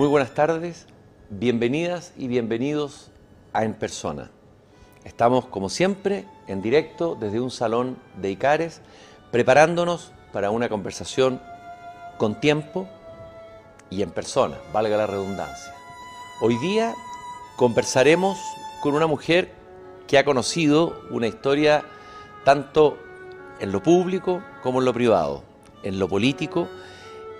Muy buenas tardes, bienvenidas y bienvenidos a En Persona. Estamos, como siempre, en directo desde un salón de Icares, preparándonos para una conversación con tiempo y en persona, valga la redundancia. Hoy día conversaremos con una mujer que ha conocido una historia tanto en lo público como en lo privado, en lo político,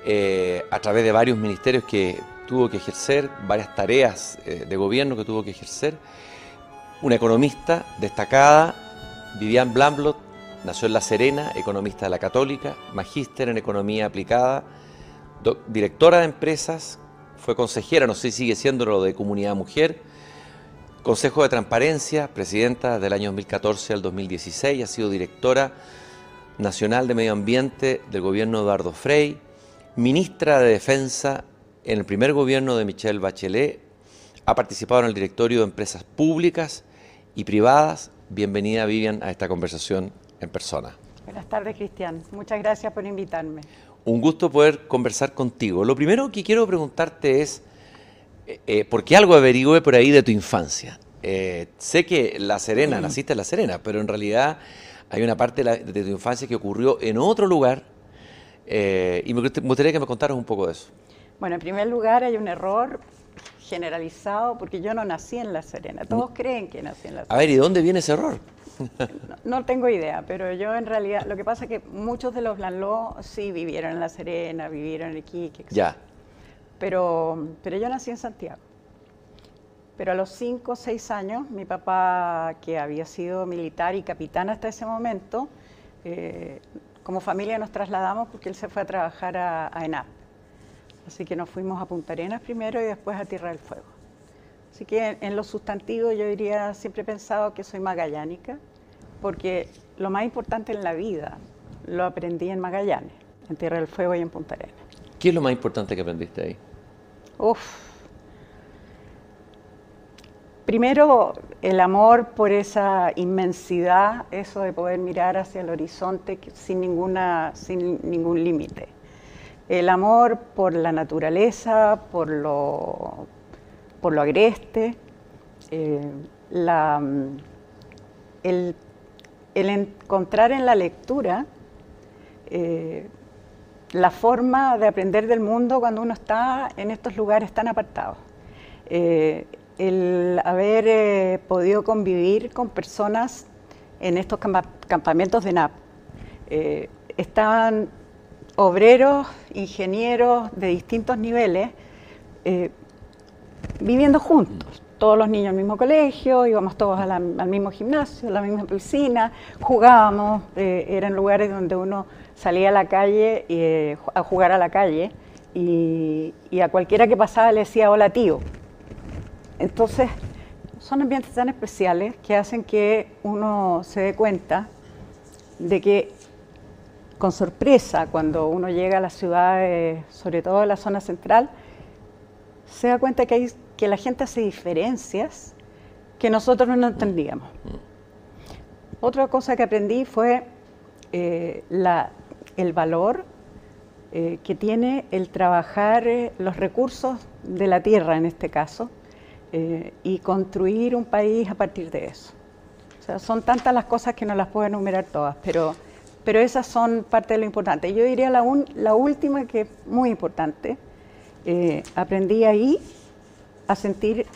eh, a través de varios ministerios que tuvo que ejercer, varias tareas eh, de gobierno que tuvo que ejercer. Una economista destacada, Vivian Blamblot, nació en La Serena, economista de la Católica, magíster en economía aplicada, directora de empresas, fue consejera, no sé si sigue siendo lo de Comunidad Mujer, Consejo de Transparencia, presidenta del año 2014 al 2016, ha sido directora nacional de Medio Ambiente del gobierno Eduardo Frey, ministra de Defensa en el primer gobierno de Michelle Bachelet, ha participado en el directorio de empresas públicas y privadas. Bienvenida, Vivian, a esta conversación en persona. Buenas tardes, Cristian. Muchas gracias por invitarme. Un gusto poder conversar contigo. Lo primero que quiero preguntarte es, eh, eh, porque algo averigüe por ahí de tu infancia. Eh, sé que La Serena, mm. naciste en La Serena, pero en realidad hay una parte de, tu infancia que ocurrió en otro lugar y me gustaría que me contaras un poco de eso. Bueno, en primer lugar hay un error generalizado porque yo no nací en La Serena. Todos mm. creen que nací en La Serena. A ver, ¿y dónde viene ese error? No, tengo idea, pero yo en realidad, lo que pasa es que muchos de los Lanló sí vivieron en La Serena, vivieron en Iquique. Ya. Pero, pero yo nací en Santiago. Pero a los 5 o 6 años, mi papá, que había sido militar y capitán hasta ese momento, eh, como familia nos trasladamos porque él se fue a trabajar a, a, ENAP. Así que nos fuimos a Punta Arenas primero y después a Tierra del Fuego. Así que en, los sustantivos yo diría, siempre he pensado que soy magallánica, porque lo más importante en la vida lo aprendí en Magallanes, en Tierra del Fuego y en Punta Arenas. ¿Qué es lo más importante que aprendiste ahí? Uf. Primero, el amor por esa inmensidad, eso de poder mirar hacia el horizonte sin, ninguna, sin ningún límite. El amor por la naturaleza, por lo, por lo agreste, eh, el, encontrar en la lectura eh, la forma de aprender del mundo cuando uno está en estos lugares tan apartados. Eh, el haber podido convivir con personas en estos campamentos de NAP. Estaban obreros, ingenieros de distintos niveles viviendo juntos. Todos los niños al mismo colegio, íbamos todos al mismo gimnasio, a la misma piscina, jugábamos, eran lugares donde uno salía a la calle eh, a jugar a la calle y, a cualquiera que pasaba le decía hola tío. Entonces, son ambientes tan especiales que hacen que uno se dé cuenta de que con sorpresa cuando uno llega a las ciudades, sobre todo a la zona central, se da cuenta que, hay, que la gente hace diferencias que nosotros no entendíamos. Mm. Otra cosa que aprendí fue eh, la el valor eh, que tiene el trabajar eh, los recursos de la tierra en este caso y construir un país a partir de eso. O sea, son tantas las cosas que no las puedo enumerar todas, pero, pero esas son parte de lo importante. Yo diría la, la última que es muy importante. aprendí ahí a sentir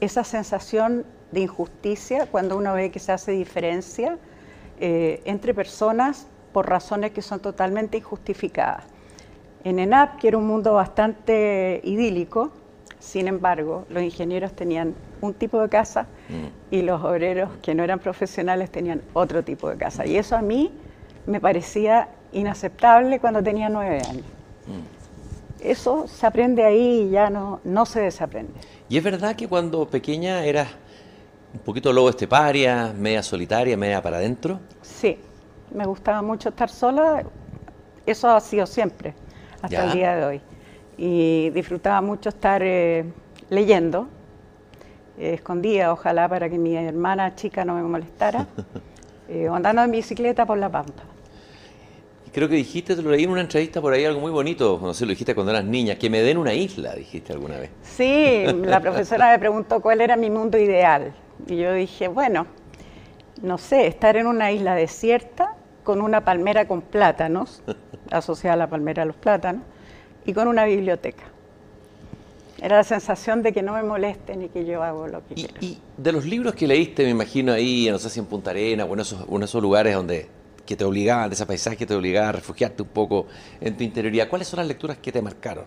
esa sensación de injusticia cuando uno ve que se hace diferencia entre personas por razones que son totalmente injustificadas. En ENAP, que era un mundo bastante idílico, sin embargo, los ingenieros tenían un tipo de casa mm. y los obreros que no eran profesionales tenían otro tipo de casa. Y eso a mí me parecía inaceptable cuando tenía nueve años. Mm. Eso se aprende ahí y ya no, no se desaprende. ¿Y es verdad que cuando pequeña eras un poquito lobo esteparia, media solitaria, media para adentro? Sí, me gustaba mucho estar sola, eso ha sido siempre, hasta el día de hoy. Y disfrutaba mucho estar eh, leyendo, eh, escondida, ojalá para que mi hermana chica no me molestara, eh, andando en bicicleta por la pampa. Creo que dijiste, te lo leí en una entrevista por ahí, algo muy bonito, no sé, lo dijiste cuando eras niña, que me den una isla, dijiste alguna vez. Sí, la profesora me preguntó cuál era mi mundo ideal. Y yo dije, bueno, no sé, estar en una isla desierta con una palmera con plátanos, asociada a la palmera de los plátanos, y con una biblioteca. Era la sensación de que no me molesten y que yo hago lo que quiero. Y de los libros que leíste, me imagino ahí, no sé si en Punta Arena o en esos, en esos lugares donde que te obligaban, de ese paisaje que te obligaba a refugiarte un poco en tu interioridad, ¿cuáles son las lecturas que te marcaron?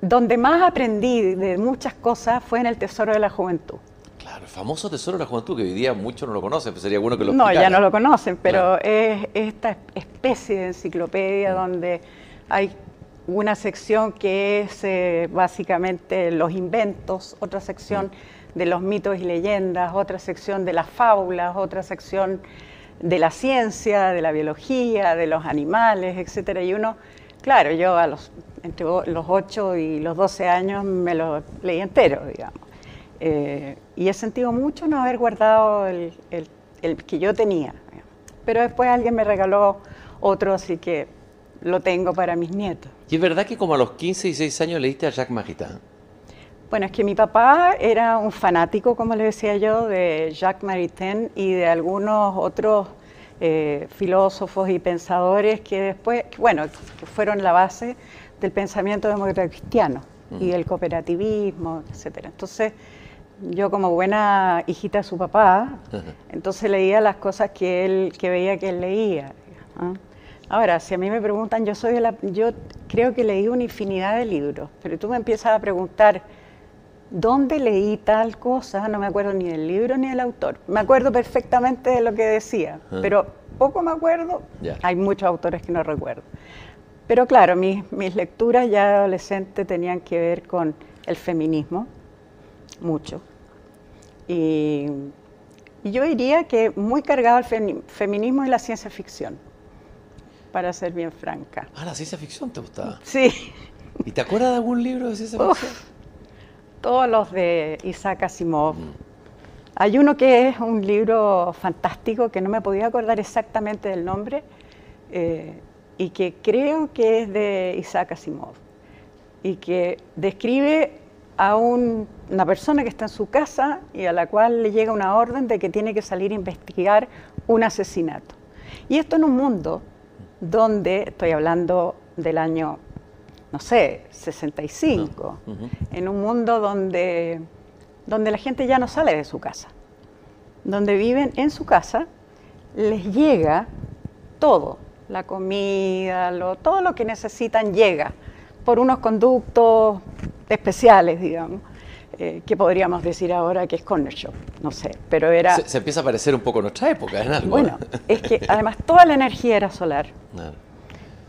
Donde más aprendí de muchas cosas fue en el Tesoro de la Juventud. Claro, el famoso Tesoro de la Juventud, que hoy día muchos no lo conocen, pero sería bueno que lo No, ya no lo conocen, pero es esta especie de enciclopedia mm. donde hay una sección que es eh, básicamente los inventos, otra sección mm. de los mitos y leyendas, otra sección de las fábulas, otra sección de la ciencia, de la biología, de los animales, etcétera. Y uno, claro, yo a los entre los 8 y los 12 años me lo leí entero, digamos. Eh, y he sentido mucho no haber guardado el, que yo tenía. Pero después alguien me regaló otro, así que lo tengo para mis nietos. ¿Y es verdad que como a los 15 y 16 años leíste a Jacques Maritain? Bueno, es que mi papá era un fanático, como le decía yo, de Jacques Maritain y de algunos otros eh, filósofos y pensadores que después, bueno, que fueron la base del pensamiento democrático cristiano y el cooperativismo, etcétera. Entonces, yo como buena hijita de su papá, entonces leía las cosas que él que veía que él leía. Ahora, si a mí me preguntan, yo soy la, yo creo que leí una infinidad de libros, pero tú me empiezas a preguntar dónde leí tal cosa, no me acuerdo ni del libro ni del autor. Me acuerdo perfectamente de lo que decía, pero poco me acuerdo. Hay muchos autores que no recuerdo. Pero claro, mis, mis lecturas ya adolescente tenían que ver con el feminismo, mucho. Y, yo diría que muy cargado el feminismo y la ciencia ficción, para ser bien franca. Ah, la ciencia ficción te gustaba. Sí. ¿Y te acuerdas de algún libro de ciencia ficción? todos los de Isaac Asimov. Mm. Hay uno que es un libro fantástico que no me podía acordar exactamente del nombre eh, y que creo que es de Isaac Asimov y que describe a una persona que está en su casa y a la cual le llega una orden de que tiene que salir a investigar un asesinato. Y esto en un mundo donde, estoy hablando del año, no sé, 65, en un mundo donde, donde la gente ya no sale de su casa, donde viven en su casa, les llega todo, la comida, todo lo que necesitan llega por unos conductos especiales, digamos, eh, que podríamos decir ahora que es corner shop, no sé, pero era... Se, empieza a parecer un poco nuestra época, en algo. Bueno, es que además toda la energía era solar.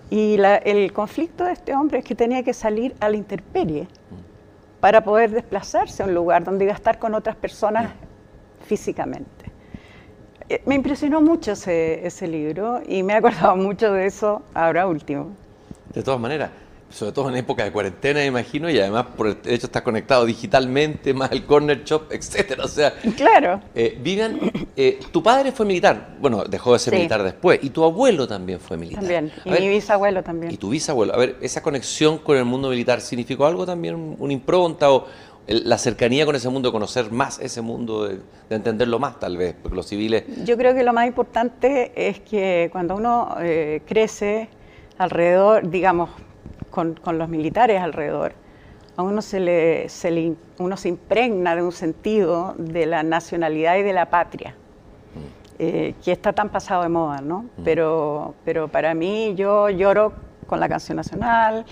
Y el conflicto de este hombre es que tenía que salir a la intemperie mm. para poder desplazarse a un lugar donde iba a estar con otras personas mm. físicamente. Eh, me impresionó mucho ese, ese libro y me he acordado mucho de eso ahora último. De todas maneras, sobre todo en época de cuarentena, imagino, y además por el hecho estás conectado digitalmente, más el corner shop, etcétera. O sea, claro. Eh, Vivian, eh, tu padre fue militar, bueno, dejó de ser militar después, y tu abuelo también fue militar. También, y mi bisabuelo también. Y tu bisabuelo. A ver, ¿esa conexión con el mundo militar significó algo también, una impronta o la cercanía con ese mundo, conocer más ese mundo, de, entenderlo más tal vez, porque los civiles... Yo creo que lo más importante es que cuando uno eh, crece alrededor, digamos, con, los militares alrededor, a uno se, le, se uno se impregna de un sentido de la nacionalidad y de la patria, mm. eh, que está tan pasado de moda, ¿no? Mm. Pero, pero para mí yo lloro con la canción nacional,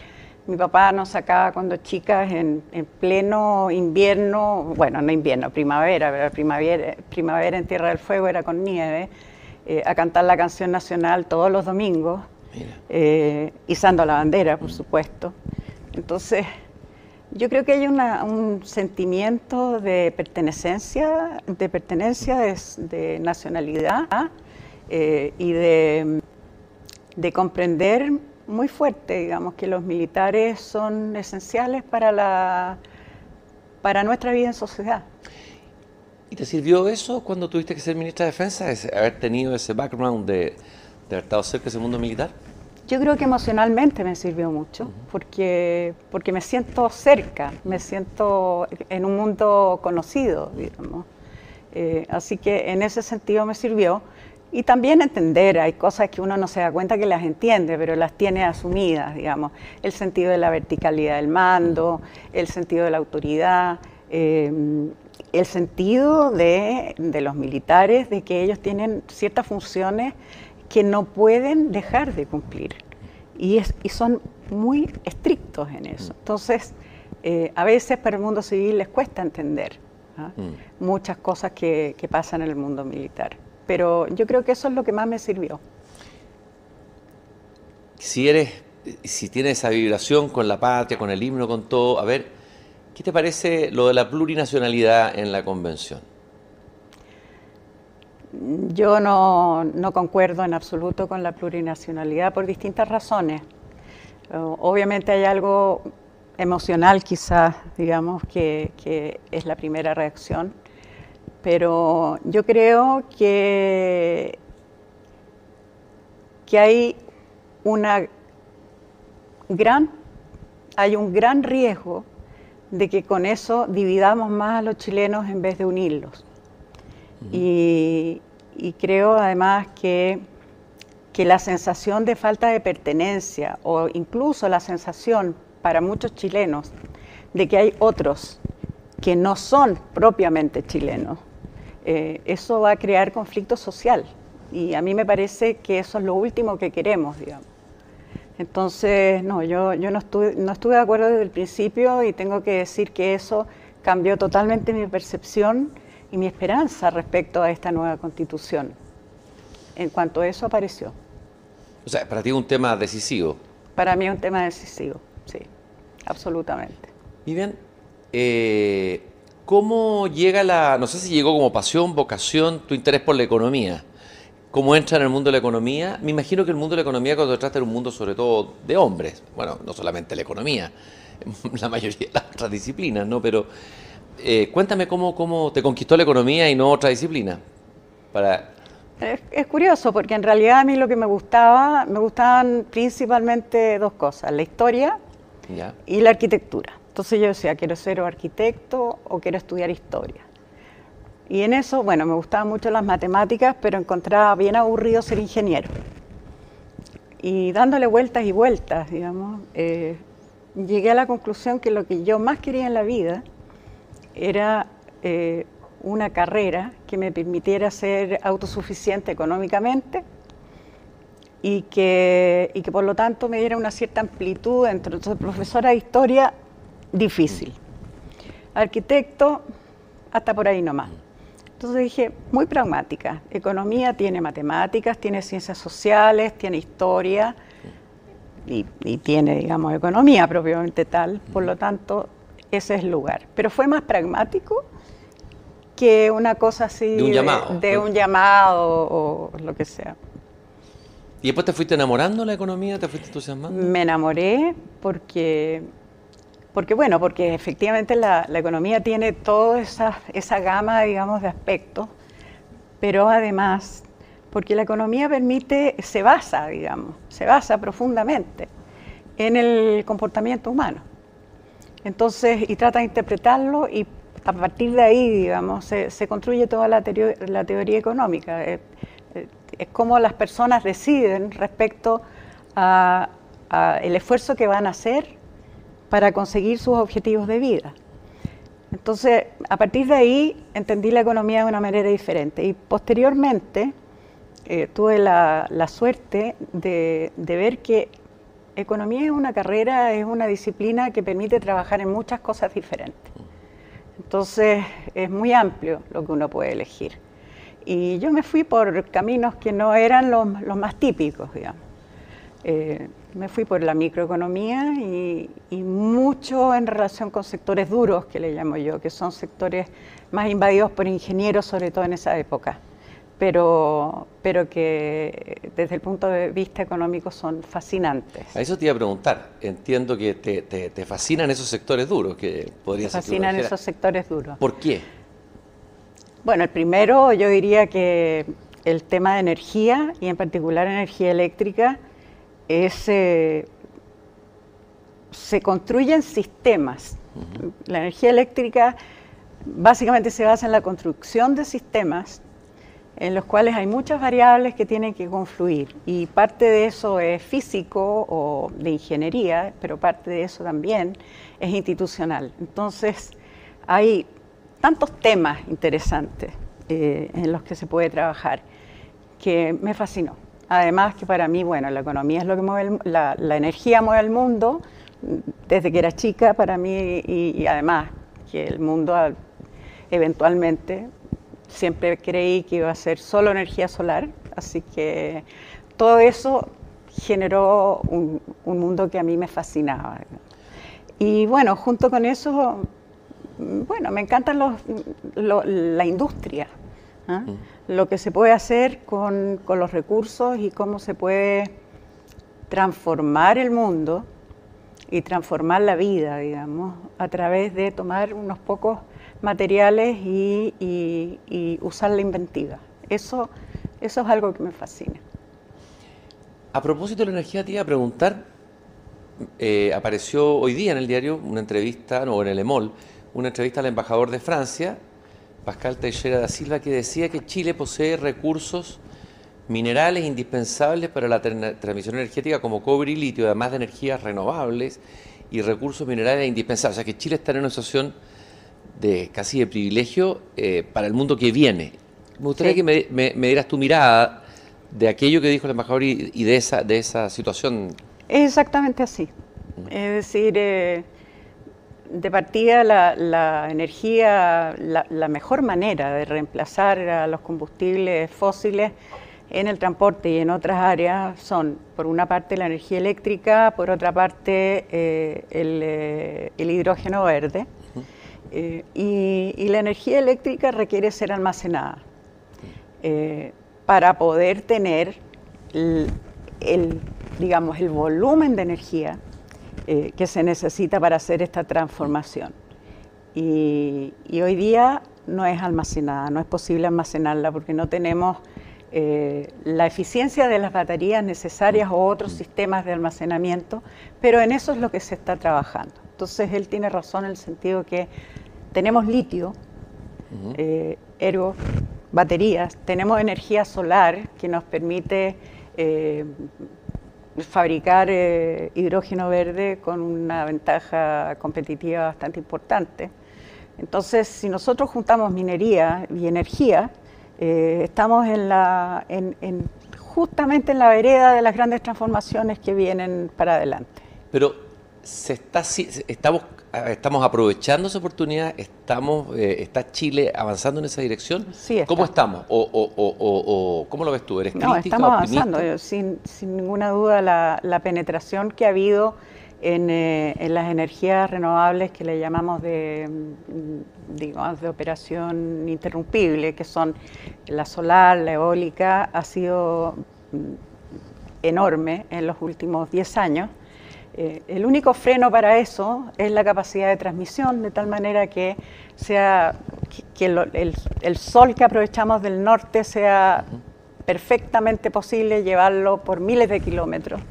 mi papá nos sacaba cuando chicas en, pleno invierno, bueno, no invierno, primavera, pero primavera, primavera en Tierra del Fuego era con nieve, eh, a cantar la canción nacional todos los domingos eh, izando la bandera, por supuesto. Entonces, yo creo que hay un sentimiento de pertenencia, de pertenencia, de, nacionalidad eh, y de, de, comprender muy fuerte, digamos, que los militares son esenciales para, la, para nuestra vida en sociedad. ¿Y te sirvió eso cuando tuviste que ser ministra de Defensa, haber tenido ese background de, de haber estado cerca de ese mundo militar? Yo creo que emocionalmente me sirvió mucho, porque, porque me siento cerca, me siento en un mundo conocido, digamos. Eh, así que en ese sentido me sirvió. Y también entender, hay cosas que uno no se da cuenta que las entiende, pero las tiene asumidas, digamos. El sentido de la verticalidad del mando, el sentido de la autoridad, eh, el sentido de, de, los militares, de que ellos tienen ciertas funciones que no pueden dejar de cumplir. Y, es, y son muy estrictos en eso. Entonces, eh, a veces para el mundo civil les cuesta entender ¿ah? mm. muchas cosas que, que pasan en el mundo militar pero yo creo que eso es lo que más me sirvió. Si eres, si tienes esa vibración con la patria, con el himno, con todo, a ver, ¿qué te parece lo de la plurinacionalidad en la convención? Yo no, concuerdo en absoluto con la plurinacionalidad por distintas razones. Obviamente hay algo emocional quizás, digamos, que, que es la primera reacción pero yo creo que, que hay una gran, hay un gran riesgo de que con eso dividamos más a los chilenos en vez de unirlos. Y, creo además que, que la sensación de falta de pertenencia o incluso la sensación para muchos chilenos de que hay otros que no son propiamente chilenos, eh, eso va a crear conflicto social. Y a mí me parece que eso es lo último que queremos, digamos. Entonces, no, yo, yo no, estuve, no estuve de acuerdo desde el principio y tengo que decir que eso cambió totalmente mi percepción y mi esperanza respecto a esta nueva constitución. En cuanto a eso apareció. O sea, para ti es un tema decisivo. Para mí es un tema decisivo, sí, absolutamente. Y bien, eh, ¿Cómo llega la, no sé si llegó como pasión, vocación, tu interés por la economía? ¿Cómo entra en el mundo de la economía? Me imagino que el mundo de la economía cuando trata de un mundo sobre todo de hombres, bueno, no solamente la economía, la mayoría de las otras disciplinas, ¿no? Pero eh, cuéntame cómo, cómo te conquistó la economía y no otra disciplina. Para... Es, es, curioso porque en realidad a mí lo que me gustaba, me gustaban principalmente dos cosas, la historia ¿Ya? y la arquitectura. Entonces yo decía, quiero ser arquitecto o quiero estudiar historia. Y en eso, bueno, me gustaban mucho las matemáticas, pero encontraba bien aburrido ser ingeniero. Y dándole vueltas y vueltas, digamos, eh, llegué a la conclusión que lo que yo más quería en la vida era eh, una carrera que me permitiera ser autosuficiente económicamente y que, y que por lo tanto me diera una cierta amplitud dentro. Entonces, profesora de historia difícil. Arquitecto, hasta por ahí nomás. Entonces dije, muy pragmática. Economía tiene matemáticas, tiene ciencias sociales, tiene historia y, tiene, digamos, economía propiamente tal. Por lo tanto, ese es el lugar. Pero fue más pragmático que una cosa así de un llamado, de, un llamado o, lo que sea. ¿Y después te fuiste enamorando de la economía? ¿Te fuiste entusiasmando? Me enamoré porque porque bueno, porque efectivamente la, economía tiene toda esa, esa gama, digamos, de aspectos, pero además porque la economía permite, se basa, digamos, se basa profundamente en el comportamiento humano. Entonces, y trata de interpretarlo y a partir de ahí, digamos, se, construye toda la, la teoría económica. Es, es, como las personas deciden respecto al el esfuerzo que van a hacer para conseguir sus objetivos de vida. Entonces, a partir de ahí entendí la economía de una manera diferente y posteriormente eh, tuve la, suerte de, ver que economía es una carrera, es una disciplina que permite trabajar en muchas cosas diferentes. Entonces, es muy amplio lo que uno puede elegir. Y yo me fui por caminos que no eran los, más típicos, digamos. Eh, me fui por la microeconomía y, mucho en relación con sectores duros, que le llamo yo, que son sectores más invadidos por ingenieros, sobre todo en esa época, pero, pero que desde el punto de vista económico son fascinantes. A eso te iba a preguntar. Entiendo que te, te, fascinan esos sectores duros, que podrías fascinan esos sectores duros. ¿Por qué? Bueno, el primero yo diría que el tema de energía y en particular energía eléctrica es, eh, se construyen sistemas. La energía eléctrica básicamente se basa en la construcción de sistemas en los cuales hay muchas variables que tienen que confluir y parte de eso es físico o de ingeniería, pero parte de eso también es institucional. Entonces, hay tantos temas interesantes eh, en los que se puede trabajar que me fascinó. Además que para mí, bueno, la economía es lo que mueve, la, energía mueve el mundo, desde que era chica para mí y además que el mundo eventualmente siempre creí que iba a ser solo energía solar, así que todo eso generó un, mundo que a mí me fascinaba. Y bueno, junto con eso, bueno, me encantan los, la industria, ¿ah? mm. lo que se puede hacer con, con los recursos y cómo se puede transformar el mundo y transformar la vida, digamos, a través de tomar unos pocos materiales y, usar la inventiva. Eso, eso es algo que me fascina. A propósito de la energía, te iba a preguntar, eh, apareció hoy día en el diario una entrevista, no, en el EMOL, una entrevista al embajador de Francia, Pascal Teixeira da Silva, que decía que Chile posee recursos minerales indispensables para la transmisión energética como cobre y litio, además de energías renovables y recursos minerales indispensables. O sea que Chile está en una situación de casi de privilegio eh, para el mundo que viene. Me gustaría que me, dieras tu mirada de aquello que dijo el embajador y, de, esa, de esa situación. Es exactamente así. Es decir, eh, de partida la, energía, la, la, mejor manera de reemplazar a los combustibles fósiles en el transporte y en otras áreas son, por una parte, la energía eléctrica, por otra parte, eh, el, hidrógeno verde. Eh, y, la energía eléctrica requiere ser almacenada eh, para poder tener el, digamos, el volumen de energía eh, que se necesita para hacer esta transformación. Y, hoy día no es almacenada, no es posible almacenarla porque no tenemos la eficiencia de las baterías necesarias o otros sistemas de almacenamiento, pero en eso es lo que se está trabajando. Entonces él tiene razón en el sentido que tenemos litio, uh baterías, tenemos energía solar que nos permite eh, fabricar eh, hidrógeno verde con una ventaja competitiva bastante importante. Entonces, si nosotros juntamos minería y energía, estamos en la, justamente en la vereda de las grandes transformaciones que vienen para adelante. Pero se está, estamos estamos aprovechando esa oportunidad, estamos, eh, está Chile avanzando en esa dirección. Sí, ¿Cómo estamos? O, o, o, ¿Cómo lo ves tú? ¿Eres no, estamos avanzando, sin, sin, ninguna duda la, la, penetración que ha habido en, eh, en, las energías renovables que le llamamos de, mm, digamos, de operación interrumpible, que son la solar, la eólica, ha sido mm, enorme en los últimos 10 años eh, el único freno para eso es la capacidad de transmisión, de tal manera que sea que, el, sol que aprovechamos del norte sea perfectamente posible llevarlo por miles de kilómetros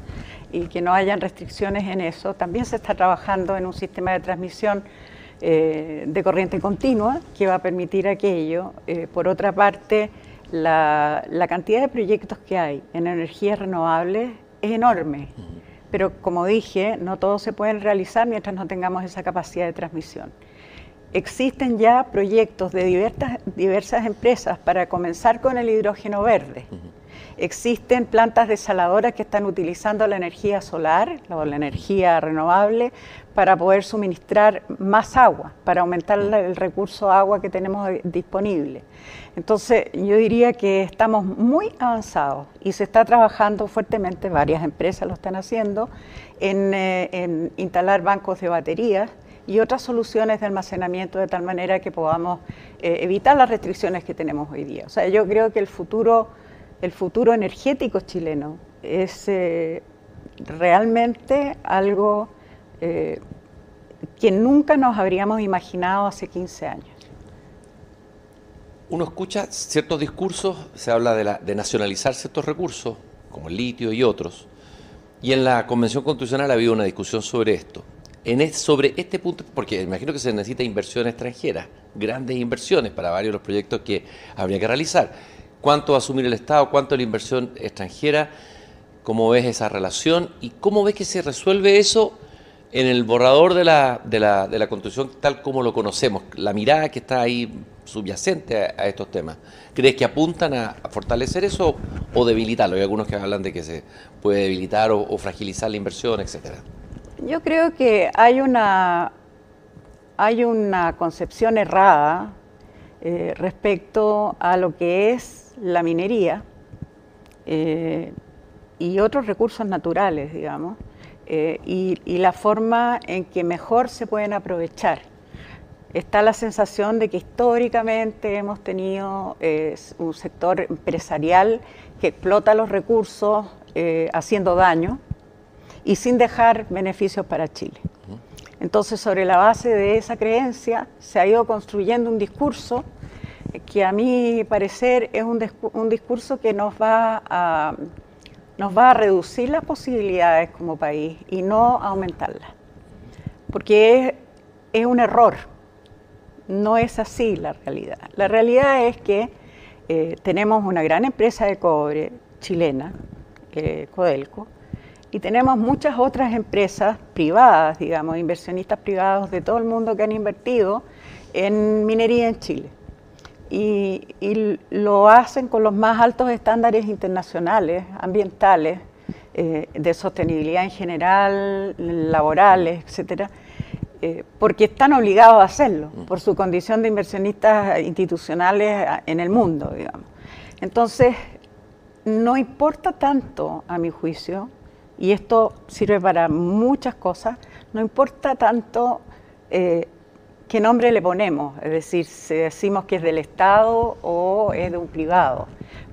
y que no hayan restricciones en eso. También se está trabajando en un sistema de transmisión eh, de corriente continua que va a permitir aquello. Eh, por otra parte, la, la, cantidad de proyectos que hay en energías renovables es enorme pero como dije, no todos se pueden realizar mientras no tengamos esa capacidad de transmisión. Existen ya proyectos de diversas, diversas empresas para comenzar con el hidrógeno verde. Existen plantas desaladoras que están utilizando la energía solar o la energía renovable para poder suministrar más agua, para aumentar el recurso de agua que tenemos disponible. Entonces, yo diría que estamos muy avanzados y se está trabajando fuertemente, varias empresas lo están haciendo, en, eh, instalar bancos de baterías y otras soluciones de almacenamiento de tal manera que podamos eh, evitar las restricciones que tenemos hoy día. O sea, yo creo que el futuro, el futuro energético chileno es eh, realmente algo que nunca nos habríamos imaginado hace 15 años. uno escucha ciertos discursos, se habla de, la, de nacionalizar ciertos recursos, como el litio y otros, y en la Convención Constitucional ha habido una discusión sobre esto. En sobre este punto, porque imagino que se necesita inversión extranjera, grandes inversiones para varios de los proyectos que habría que realizar. ¿Cuánto va a asumir el Estado? ¿Cuánto la inversión extranjera? ¿Cómo ves esa relación? ¿Y cómo ves que se resuelve eso en el borrador de la, de la, de la Constitución tal como lo conocemos? La mirada que está ahí subyacente a, estos temas. ¿Crees que apuntan a, fortalecer eso o debilitarlo? Hay algunos que hablan de que se puede debilitar o, fragilizar la inversión, etcétera. Yo creo que hay una, hay una concepción errada eh, respecto a lo que es la minería eh, y otros recursos naturales, digamos, eh, y, y la forma en que mejor se pueden aprovechar está la sensación de que históricamente hemos tenido eh, un sector empresarial que explota los recursos haciendo daño y sin dejar beneficios para Chile. Entonces, sobre la base de esa creencia, se ha ido construyendo un discurso que a mi parecer es un, un discurso que nos va, a, nos va a reducir las posibilidades como país y no aumentarlas. Porque es, es un error no es así la realidad. La realidad es que eh, tenemos una gran empresa de cobre chilena, eh, Codelco, y tenemos muchas otras empresas privadas, digamos, inversionistas privados de todo el mundo que han invertido en minería en Chile. Y, lo hacen con los más altos estándares internacionales, ambientales, eh, de sostenibilidad en general, laborales, etcétera eh, porque están obligados a hacerlo, mm. por su condición de inversionistas institucionales en el mundo, digamos. Entonces, no importa tanto, a mi juicio, y esto sirve para muchas cosas, no importa tanto eh, qué nombre le ponemos, es decir, si decimos que es del Estado o es de un privado.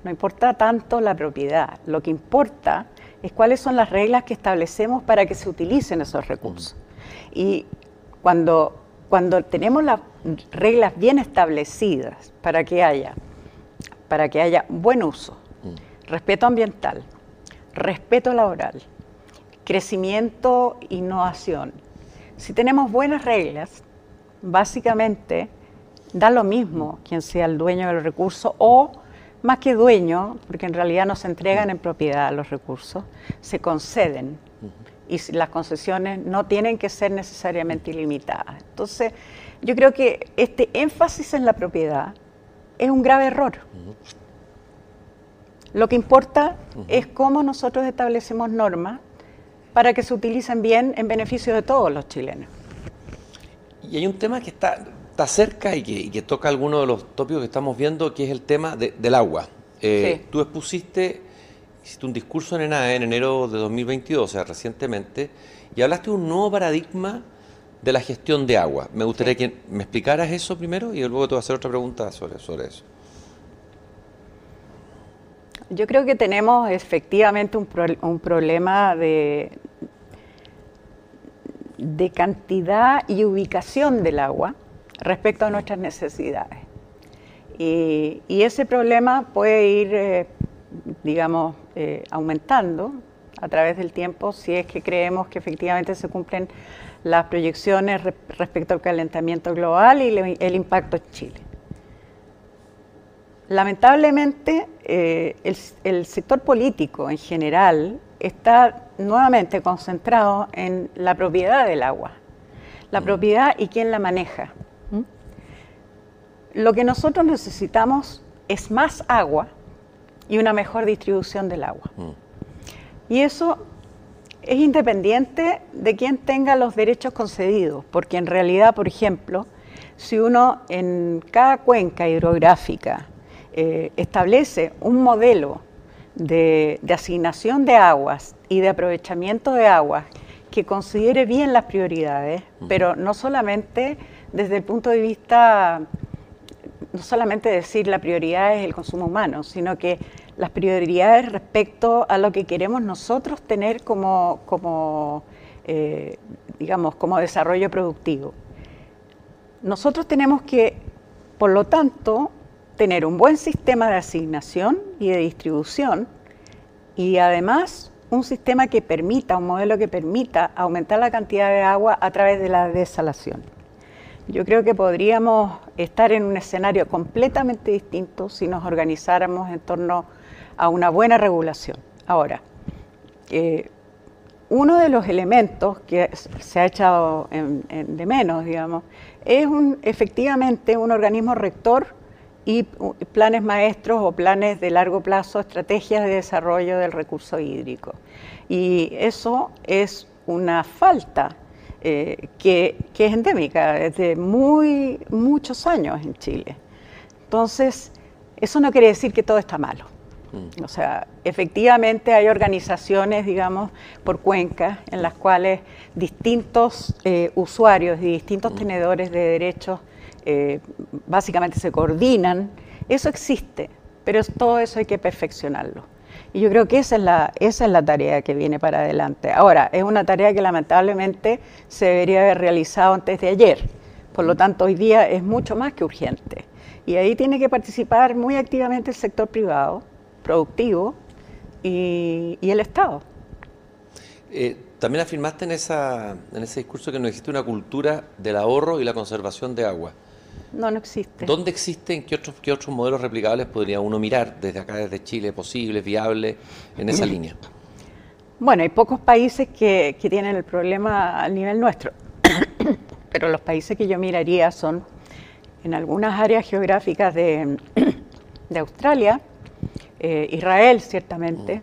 No importa tanto la propiedad, lo que importa es cuáles son las reglas que establecemos para que se utilicen esos recursos. Mm. Y cuando, cuando tenemos las reglas bien establecidas para que haya, para que haya buen uso, mm. respeto ambiental, respeto laboral, crecimiento, innovación. Si tenemos buenas reglas, básicamente da lo mismo quien sea el dueño del recurso o más que dueño, porque en realidad no se entregan en propiedad los recursos, se conceden y las concesiones no tienen que ser necesariamente ilimitadas. Entonces, yo creo que este énfasis en la propiedad es un grave error. Lo que importa es cómo nosotros establecemos normas para que se utilicen bien en beneficio de todos los chilenos. Y hay un tema que está, está cerca y que, toca alguno de los tópicos que estamos viendo, que es el tema del agua. Eh, tú expusiste hiciste un discurso en ENAE en enero de 2022, o sea, recientemente, y hablaste de un nuevo paradigma de la gestión de agua. Me gustaría que me explicaras eso primero y luego te voy a hacer otra pregunta sobre, sobre eso. Yo creo que tenemos efectivamente un, un problema de, de cantidad y ubicación del agua respecto a nuestras necesidades. Y, ese problema puede ir eh, digamos, eh, aumentando a través del tiempo si es que creemos que efectivamente se cumplen las proyecciones respecto al calentamiento global y el impacto en Chile. Lamentablemente, eh, el, sector político en general está nuevamente concentrado en la propiedad del agua, la mm. propiedad y quién la maneja. Lo que nosotros necesitamos es más agua y una mejor distribución del agua. Mm. Y eso es independiente de quién tenga los derechos concedidos, porque en realidad, por ejemplo, si uno en cada cuenca hidrográfica eh, establece un modelo de, de, asignación de aguas y de aprovechamiento de aguas que considere bien las prioridades, pero no solamente desde el punto de vista, no solamente decir la prioridad es el consumo humano, sino que las prioridades respecto a lo que queremos nosotros tener como, como eh, digamos, como desarrollo productivo. Nosotros tenemos que, por lo tanto, tener un buen sistema de asignación y de distribución y además un sistema que permita, un modelo que permita aumentar la cantidad de agua a través de la desalación. Yo creo que podríamos estar en un escenario completamente distinto si nos organizáramos en torno a una buena regulación. Ahora, eh, uno de los elementos que se ha echado de menos, digamos, es un, efectivamente un organismo rector y planes maestros o planes de largo plazo, estrategias de desarrollo del recurso hídrico. Y eso es una falta eh, que, es endémica desde muy, muchos años en Chile. Entonces, eso no quiere decir que todo está malo. Mm. O sea, efectivamente hay organizaciones, digamos, por cuencas, en las cuales distintos eh, usuarios y distintos mm. tenedores de derechos eh, básicamente se coordinan. Eso existe, pero todo eso hay que perfeccionarlo. Y yo creo que esa es, la, esa es la tarea que viene para adelante. Ahora, es una tarea que lamentablemente se debería haber realizado antes de ayer. Por lo tanto, hoy día es mucho más que urgente. Y ahí tiene que participar muy activamente el sector privado, productivo y, el Estado. Eh, también afirmaste en, esa, en ese discurso que no existe una cultura del ahorro y la conservación de agua. No, no existe. ¿Dónde existen? ¿Qué otros, qué otros modelos replicables podría uno mirar desde acá, desde Chile, posibles, viables, en esa línea? Bueno, hay pocos países que, que tienen el problema al nivel nuestro, pero los países que yo miraría son en algunas áreas geográficas de, de Australia, eh, Israel ciertamente,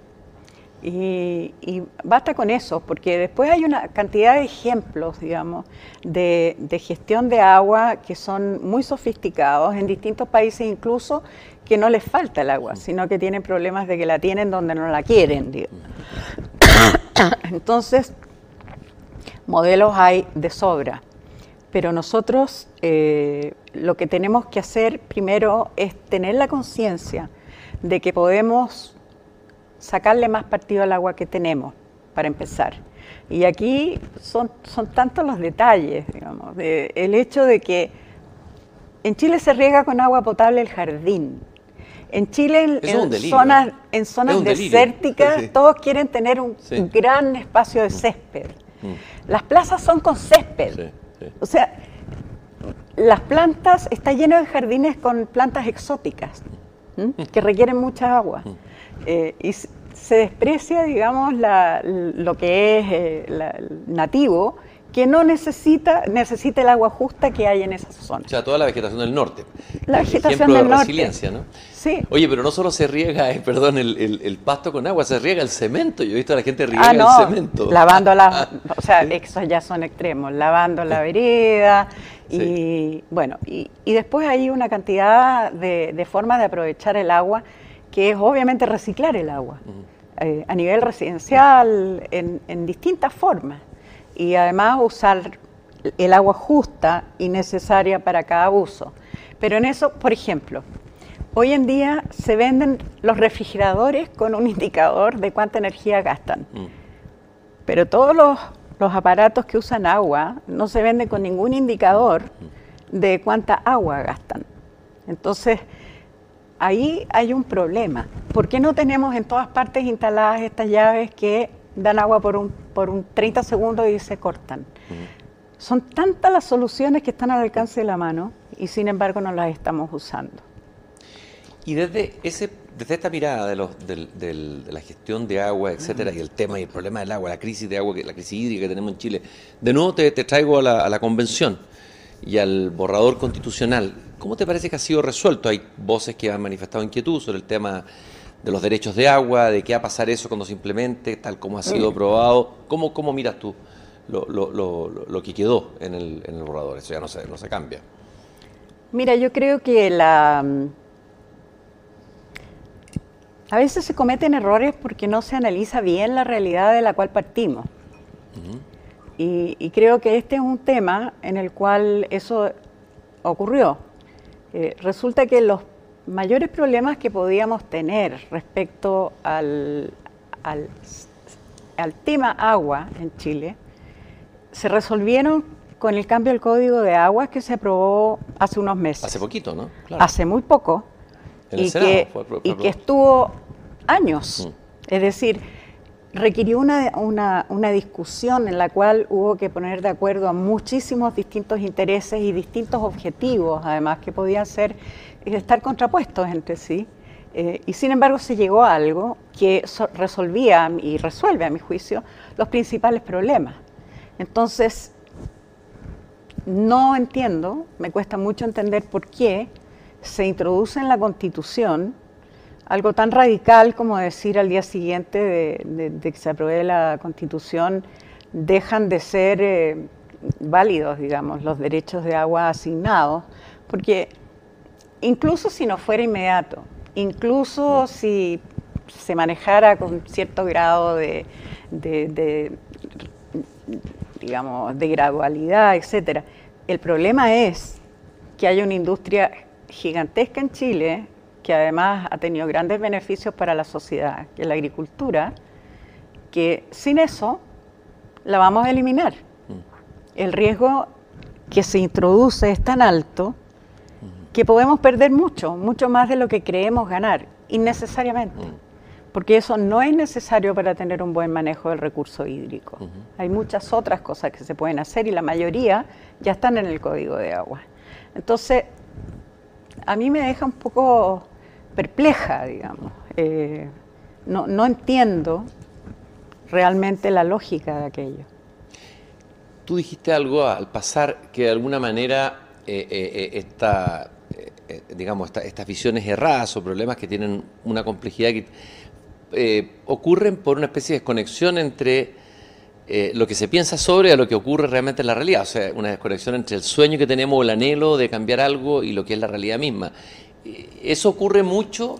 y, basta con eso, porque después hay una cantidad de ejemplos, digamos, de, gestión de agua que son muy sofisticados en distintos países, incluso que no les falta el agua, sino que tienen problemas de que la tienen donde no la quieren. Entonces, modelos hay de sobra, pero nosotros eh, lo que tenemos que hacer primero es tener la conciencia de que podemos sacarle más partido al agua que tenemos, para empezar. Y aquí son, son tantos los detalles, digamos, el hecho de que en Chile se riega con agua potable el jardín. En Chile, en, zonas, en zonas desérticas, todos quieren tener un gran espacio de césped. Mm. Las plazas son con césped. O sea, las plantas, está lleno de jardines con plantas exóticas que requieren mucha agua. Eh, y se desprecia, digamos, lo que es eh, nativo, que no necesita, necesita el agua justa que hay en esa zona. O sea, toda la vegetación del norte. La vegetación del norte. resiliencia, ¿no? Sí. Oye, pero no solo se riega, eh, perdón, el, pasto con agua, se riega el cemento. Yo he visto a la gente ah, el cemento. Lavando la, o sea, esos ya son extremos, lavando la vereda, y bueno, y, después hay una cantidad de, formas de aprovechar el agua, que es obviamente reciclar el agua, eh, a nivel residencial, en, distintas formas. Y además usar el agua justa y necesaria para cada uso. Pero en eso, por ejemplo, hoy en día se venden los refrigeradores con un indicador de cuánta energía gastan. Pero todos los los aparatos que usan agua no se venden con ningún indicador de cuánta agua gastan. Entonces, ahí hay un problema. ¿Por qué no tenemos en todas partes instaladas estas llaves que dan agua por un, por un 30 segundos y se cortan? Son tantas las soluciones que están al alcance de la mano y sin embargo no las estamos usando. Y desde, ese, desde esta mirada de, los, de la gestión de agua, etcétera, y el tema y el problema del agua, la crisis de agua, la crisis hídrica que tenemos en Chile, de nuevo te, traigo a la, convención y al borrador constitucional. ¿Cómo te parece que ha sido resuelto? Hay voces que han manifestado inquietud sobre el tema de los derechos de agua, de qué va a pasar eso cuando se implemente, tal como ha sido aprobado. ¿Cómo, cómo miras tú lo, lo, lo, lo que quedó en el, en el borrador? Eso ya no se, no se cambia. Mira, yo creo que la a veces se cometen errores porque no se analiza bien la realidad de la cual partimos. Y, creo que este es un tema en el cual eso ocurrió. Eh, resulta que los mayores problemas que podíamos tener respecto al, al, tema agua en Chile se resolvieron con el cambio del código de aguas que se aprobó hace unos meses. Hace poquito, ¿no? Hace muy poco y, que, y que estuvo años. Mm. Es decir, requirió una, una, discusión en la cual hubo que poner de acuerdo a muchísimos distintos intereses y distintos objetivos, además, que podían ser estar contrapuestos entre sí. Eh, y sin embargo se llegó a algo que resolvía y resuelve, a mi juicio, los principales problemas. Entonces, no entiendo, me cuesta mucho entender por qué se introduce en la Constitución algo tan radical como decir al día siguiente de, que se apruebe la Constitución, dejan de ser eh, válidos, digamos, los derechos de agua asignados, porque incluso si no fuera inmediato, incluso si se manejara con cierto grado de, digamos, de gradualidad, etcétera, el problema es que hay una industria gigantesca en Chile que además ha tenido grandes beneficios para la sociedad, que es la agricultura, que sin eso la vamos a eliminar. Mm. El riesgo que se introduce es tan alto que podemos perder mucho, mucho más de lo que creemos ganar, innecesariamente. Mm. Porque eso no es necesario para tener un buen manejo del recurso hídrico. Hay muchas otras cosas que se pueden hacer y la mayoría ya están en el código de agua. Entonces, a mí me deja un poco perpleja, digamos. Eh, no, no entiendo realmente la lógica de aquello. Tú dijiste algo al pasar que de alguna manera eh, eh, esta, digamos, estas visiones erradas o problemas que tienen una complejidad que ocurren por una especie de desconexión entre lo que se piensa sobre a lo que ocurre realmente en la realidad, o sea, una desconexión entre el sueño que tenemos o el anhelo de cambiar algo y lo que es la realidad misma eso ocurre mucho,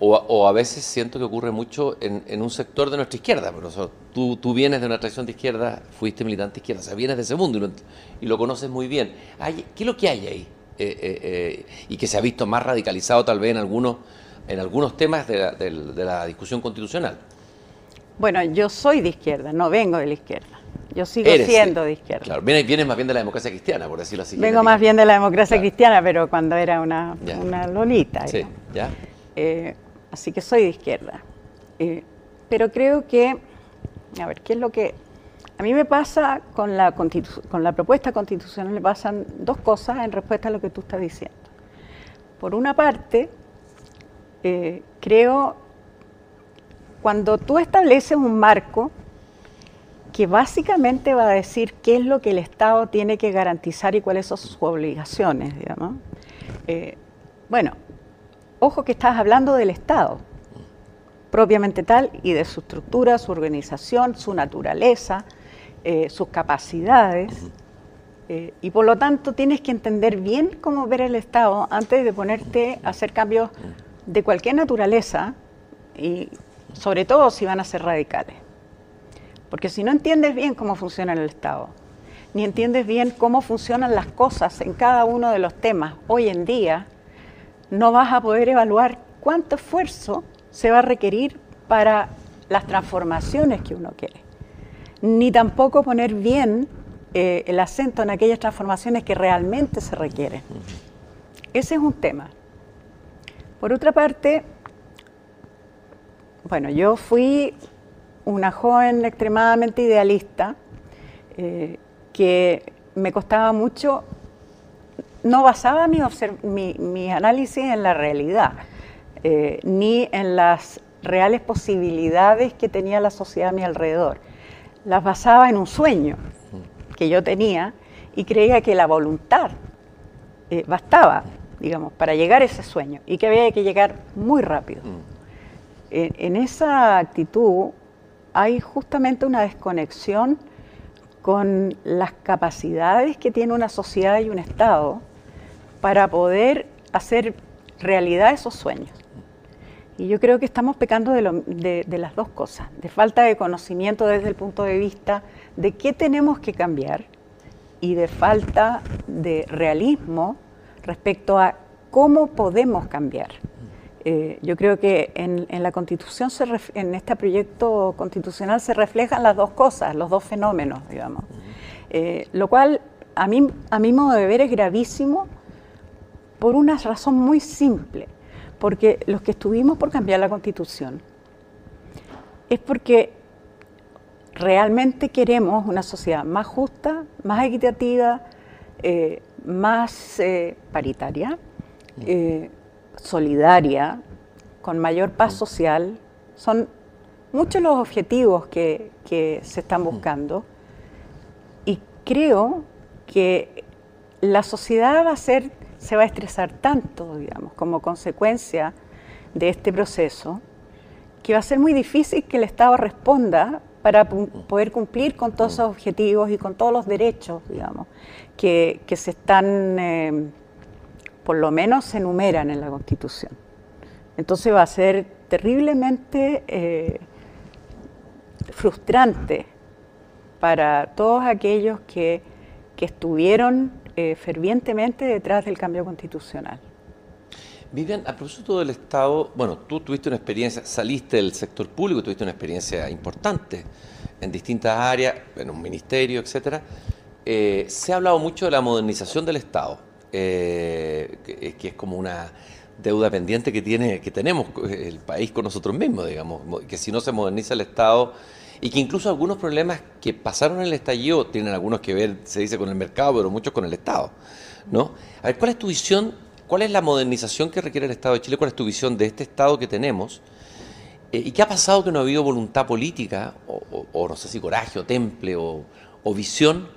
o, a veces siento que ocurre mucho en, un sector de nuestra izquierda. Pero, tú, tú, vienes de una tradición de izquierda, fuiste militante izquierda, o sea, vienes de ese mundo y lo, conoces muy bien. ¿Qué es lo que hay ahí? Eh, eh, eh, y que se ha visto más radicalizado tal vez en algunos, en algunos temas de la, de la discusión constitucional. Bueno, yo soy de izquierda, no vengo de la izquierda. Yo sigo siendo de izquierda. Claro, vienes, más bien de la democracia cristiana, por decirlo así. Vengo más bien de la democracia cristiana, pero cuando era una, una lolita. Sí, ya. Eh, así que soy de izquierda. Eh, pero creo que, a ver, ¿qué es lo que... A mí me pasa con la, con la propuesta constitucional, me pasan dos cosas en respuesta a lo que tú estás diciendo. Por una parte, eh, creo, cuando tú estableces un marco, que básicamente va a decir qué es lo que el Estado tiene que garantizar y cuáles son sus obligaciones. Digamos. Eh, bueno, ojo que estás hablando del Estado, propiamente tal, y de su estructura, su organización, su naturaleza, eh, sus capacidades. Eh, y por lo tanto tienes que entender bien cómo ver el Estado antes de ponerte a hacer cambios de cualquier naturaleza y sobre todo si van a ser radicales. Porque si no entiendes bien cómo funciona el Estado, ni entiendes bien cómo funcionan las cosas en cada uno de los temas hoy en día, no vas a poder evaluar cuánto esfuerzo se va a requerir para las transformaciones que uno quiere, ni tampoco poner bien eh, el acento en aquellas transformaciones que realmente se requieren. Ese es un tema. Por otra parte, bueno, yo fui una joven extremadamente idealista eh, que me costaba mucho, no basaba mi, mi, análisis en la realidad, eh, ni en las reales posibilidades que tenía la sociedad a mi alrededor. Las basaba en un sueño que yo tenía y creía que la voluntad eh, bastaba, digamos, para llegar a ese sueño y que había que llegar muy rápido. Mm. en esa actitud hay justamente una desconexión con las capacidades que tiene una sociedad y un Estado para poder hacer realidad esos sueños. Y yo creo que estamos pecando de, las dos cosas, de falta de conocimiento desde el punto de vista de qué tenemos que cambiar y de falta de realismo respecto a cómo podemos cambiar. Eh, yo creo que en, la Constitución, en este proyecto constitucional se reflejan las dos cosas, los dos fenómenos, digamos. Eh, lo cual, a mí, a mi modo de ver, es gravísimo por una razón muy simple. porque los que estuvimos por cambiar la constitución es porque realmente queremos una sociedad más justa, más equitativa, eh, más paritaria, eh, solidaria, con mayor paz social. Son muchos los objetivos que, que se están buscando. Y creo que la sociedad va a ser, se va a estresar tanto, digamos, como consecuencia de este proceso, que va a ser muy difícil que el Estado responda para poder cumplir con todos esos objetivos y con todos los derechos, digamos, que, se están, eh, por lo menos se enumeran en la Constitución. Entonces va a ser terriblemente eh, frustrante para todos aquellos que, estuvieron eh, fervientemente detrás del cambio constitucional. Vivian, a propósito del Estado, bueno, tú tuviste una experiencia, saliste del sector público, tuviste una experiencia importante en distintas áreas, en un ministerio, etcétera. Eh, se ha hablado mucho de la modernización del Estado, eh, que, es como una deuda pendiente que tiene, que tenemos el país con nosotros mismos, digamos, que si no se moderniza el Estado y que incluso algunos problemas que pasaron en el estallido tienen algunos que ver, se dice, con el mercado, pero muchos con el Estado, ¿no? A ver, ¿cuál es tu visión ¿Cuál es la modernización que requiere el Estado de Chile? ¿Cuál es tu visión de este Estado que tenemos? Eh, ¿Y qué ha pasado que no ha habido voluntad política, o, no sé si coraje, o temple, o, visión,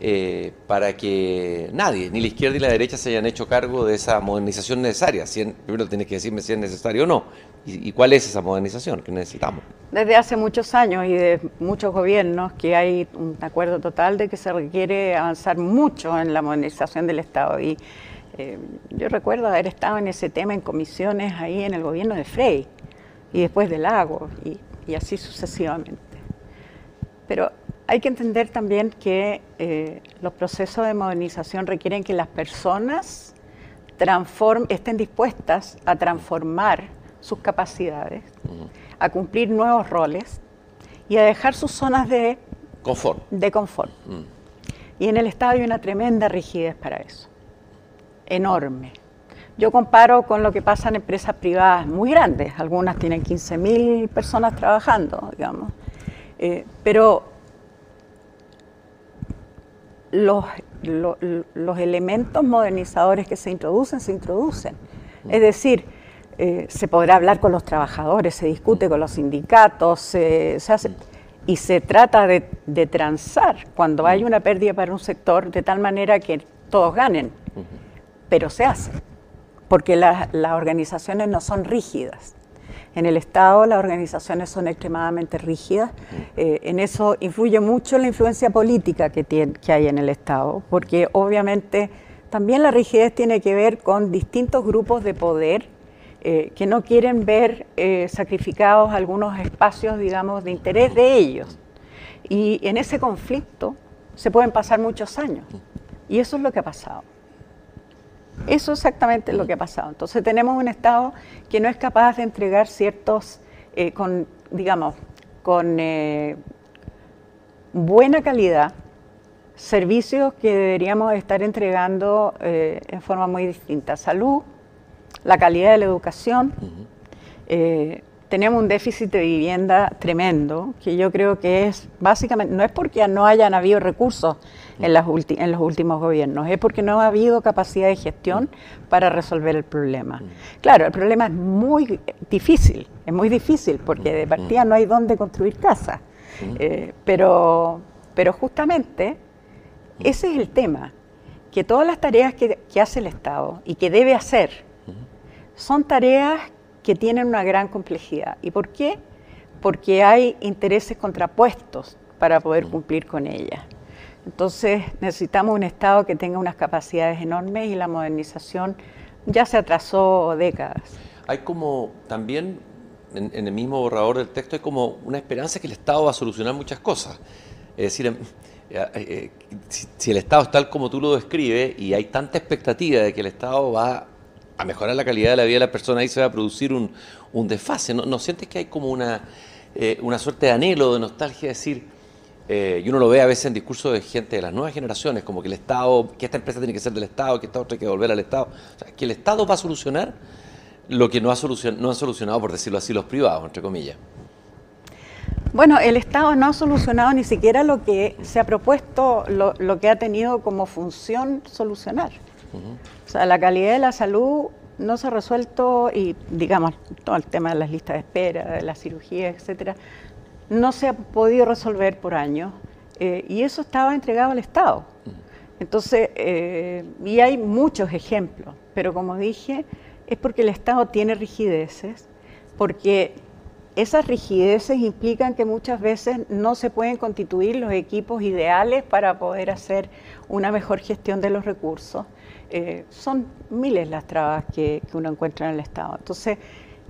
eh, para que nadie, ni la izquierda ni la derecha, se hayan hecho cargo de esa modernización necesaria? primero tienes que decirme si es necesario o no. ¿Y, cuál es esa modernización que necesitamos? Desde hace muchos años y de muchos gobiernos que hay un acuerdo total de que se requiere avanzar mucho en la modernización del Estado. Y eh, yo recuerdo haber estado en ese tema en comisiones ahí en el gobierno de Frey y después del Lago y, así sucesivamente. Pero hay que entender también que eh, los procesos de modernización requieren que las personas estén dispuestas a transformar sus capacidades, a cumplir nuevos roles y a dejar sus zonas de confort. De confort. Y en el Estado hay una tremenda rigidez para eso enorme. Yo comparo con lo que pasa en empresas privadas muy grandes, algunas tienen 15.000 personas trabajando, digamos, eh, pero los, los, elementos modernizadores que se introducen, se introducen. Es decir, eh, se podrá hablar con los trabajadores, se discute con los sindicatos, se, hace, y se trata de, de transar cuando hay una pérdida para un sector de tal manera que todos ganen pero se hace, porque las organizaciones no son rígidas. En el Estado las organizaciones son extremadamente rígidas. Eh, en eso influye mucho la influencia política que, que hay en el Estado, porque obviamente también la rigidez tiene que ver con distintos grupos de poder eh, que no quieren ver eh, sacrificados algunos espacios, digamos, de interés de ellos. Y en ese conflicto se pueden pasar muchos años. Y eso es lo que ha pasado. Eso es exactamente lo que ha pasado. Entonces tenemos un Estado que no es capaz de entregar ciertos, eh, con, digamos, con eh, buena calidad, servicios que deberíamos estar entregando eh, en forma muy distinta. Salud, la calidad de la educación. tenemos un déficit de vivienda tremendo, que yo creo que es básicamente, no es porque no hayan habido recursos en, las en los últimos gobiernos, es porque no ha habido capacidad de gestión para resolver el problema. Claro, el problema es muy difícil, es muy difícil porque de partida no hay dónde construir casas, eh, pero, pero justamente ese es el tema, que todas las tareas que, que hace el Estado y que debe hacer son tareas que tienen una gran complejidad. ¿Y por qué? Porque hay intereses contrapuestos para poder cumplir con ellas. Entonces necesitamos un Estado que tenga unas capacidades enormes y la modernización ya se atrasó décadas. Hay como también en, el mismo borrador del texto hay como una esperanza que el Estado va a solucionar muchas cosas. Es decir, em, eh, eh, si, el Estado es tal como tú lo describes y hay tanta expectativa de que el Estado va a mejorar la calidad de la vida de la persona, ahí se va a producir un, desfase. ¿No, sientes que hay como una, eh, una suerte de anhelo, de nostalgia, de decir, eh, y uno lo ve a veces en discursos de gente de las nuevas generaciones, como que el Estado, que esta empresa tiene que ser del Estado, que esta otra hay que volver al Estado. O sea, que el Estado va a solucionar lo que no, ha no han solucionado, por decirlo así, los privados, entre comillas. Bueno, el Estado no ha solucionado ni siquiera lo que se ha propuesto, lo, que ha tenido como función solucionar. O sea, la calidad de la salud no se ha resuelto y, digamos, todo el tema de las listas de espera, de la cirugía, etcétera, no se ha podido resolver por años eh, y eso estaba entregado al Estado. Entonces, eh, y hay muchos ejemplos, pero como dije, es porque el Estado tiene rigideces, porque esas rigideces implican que muchas veces no se pueden constituir los equipos ideales para poder hacer una mejor gestión de los recursos. Eh, son miles las trabas que, uno encuentra en el Estado. Entonces,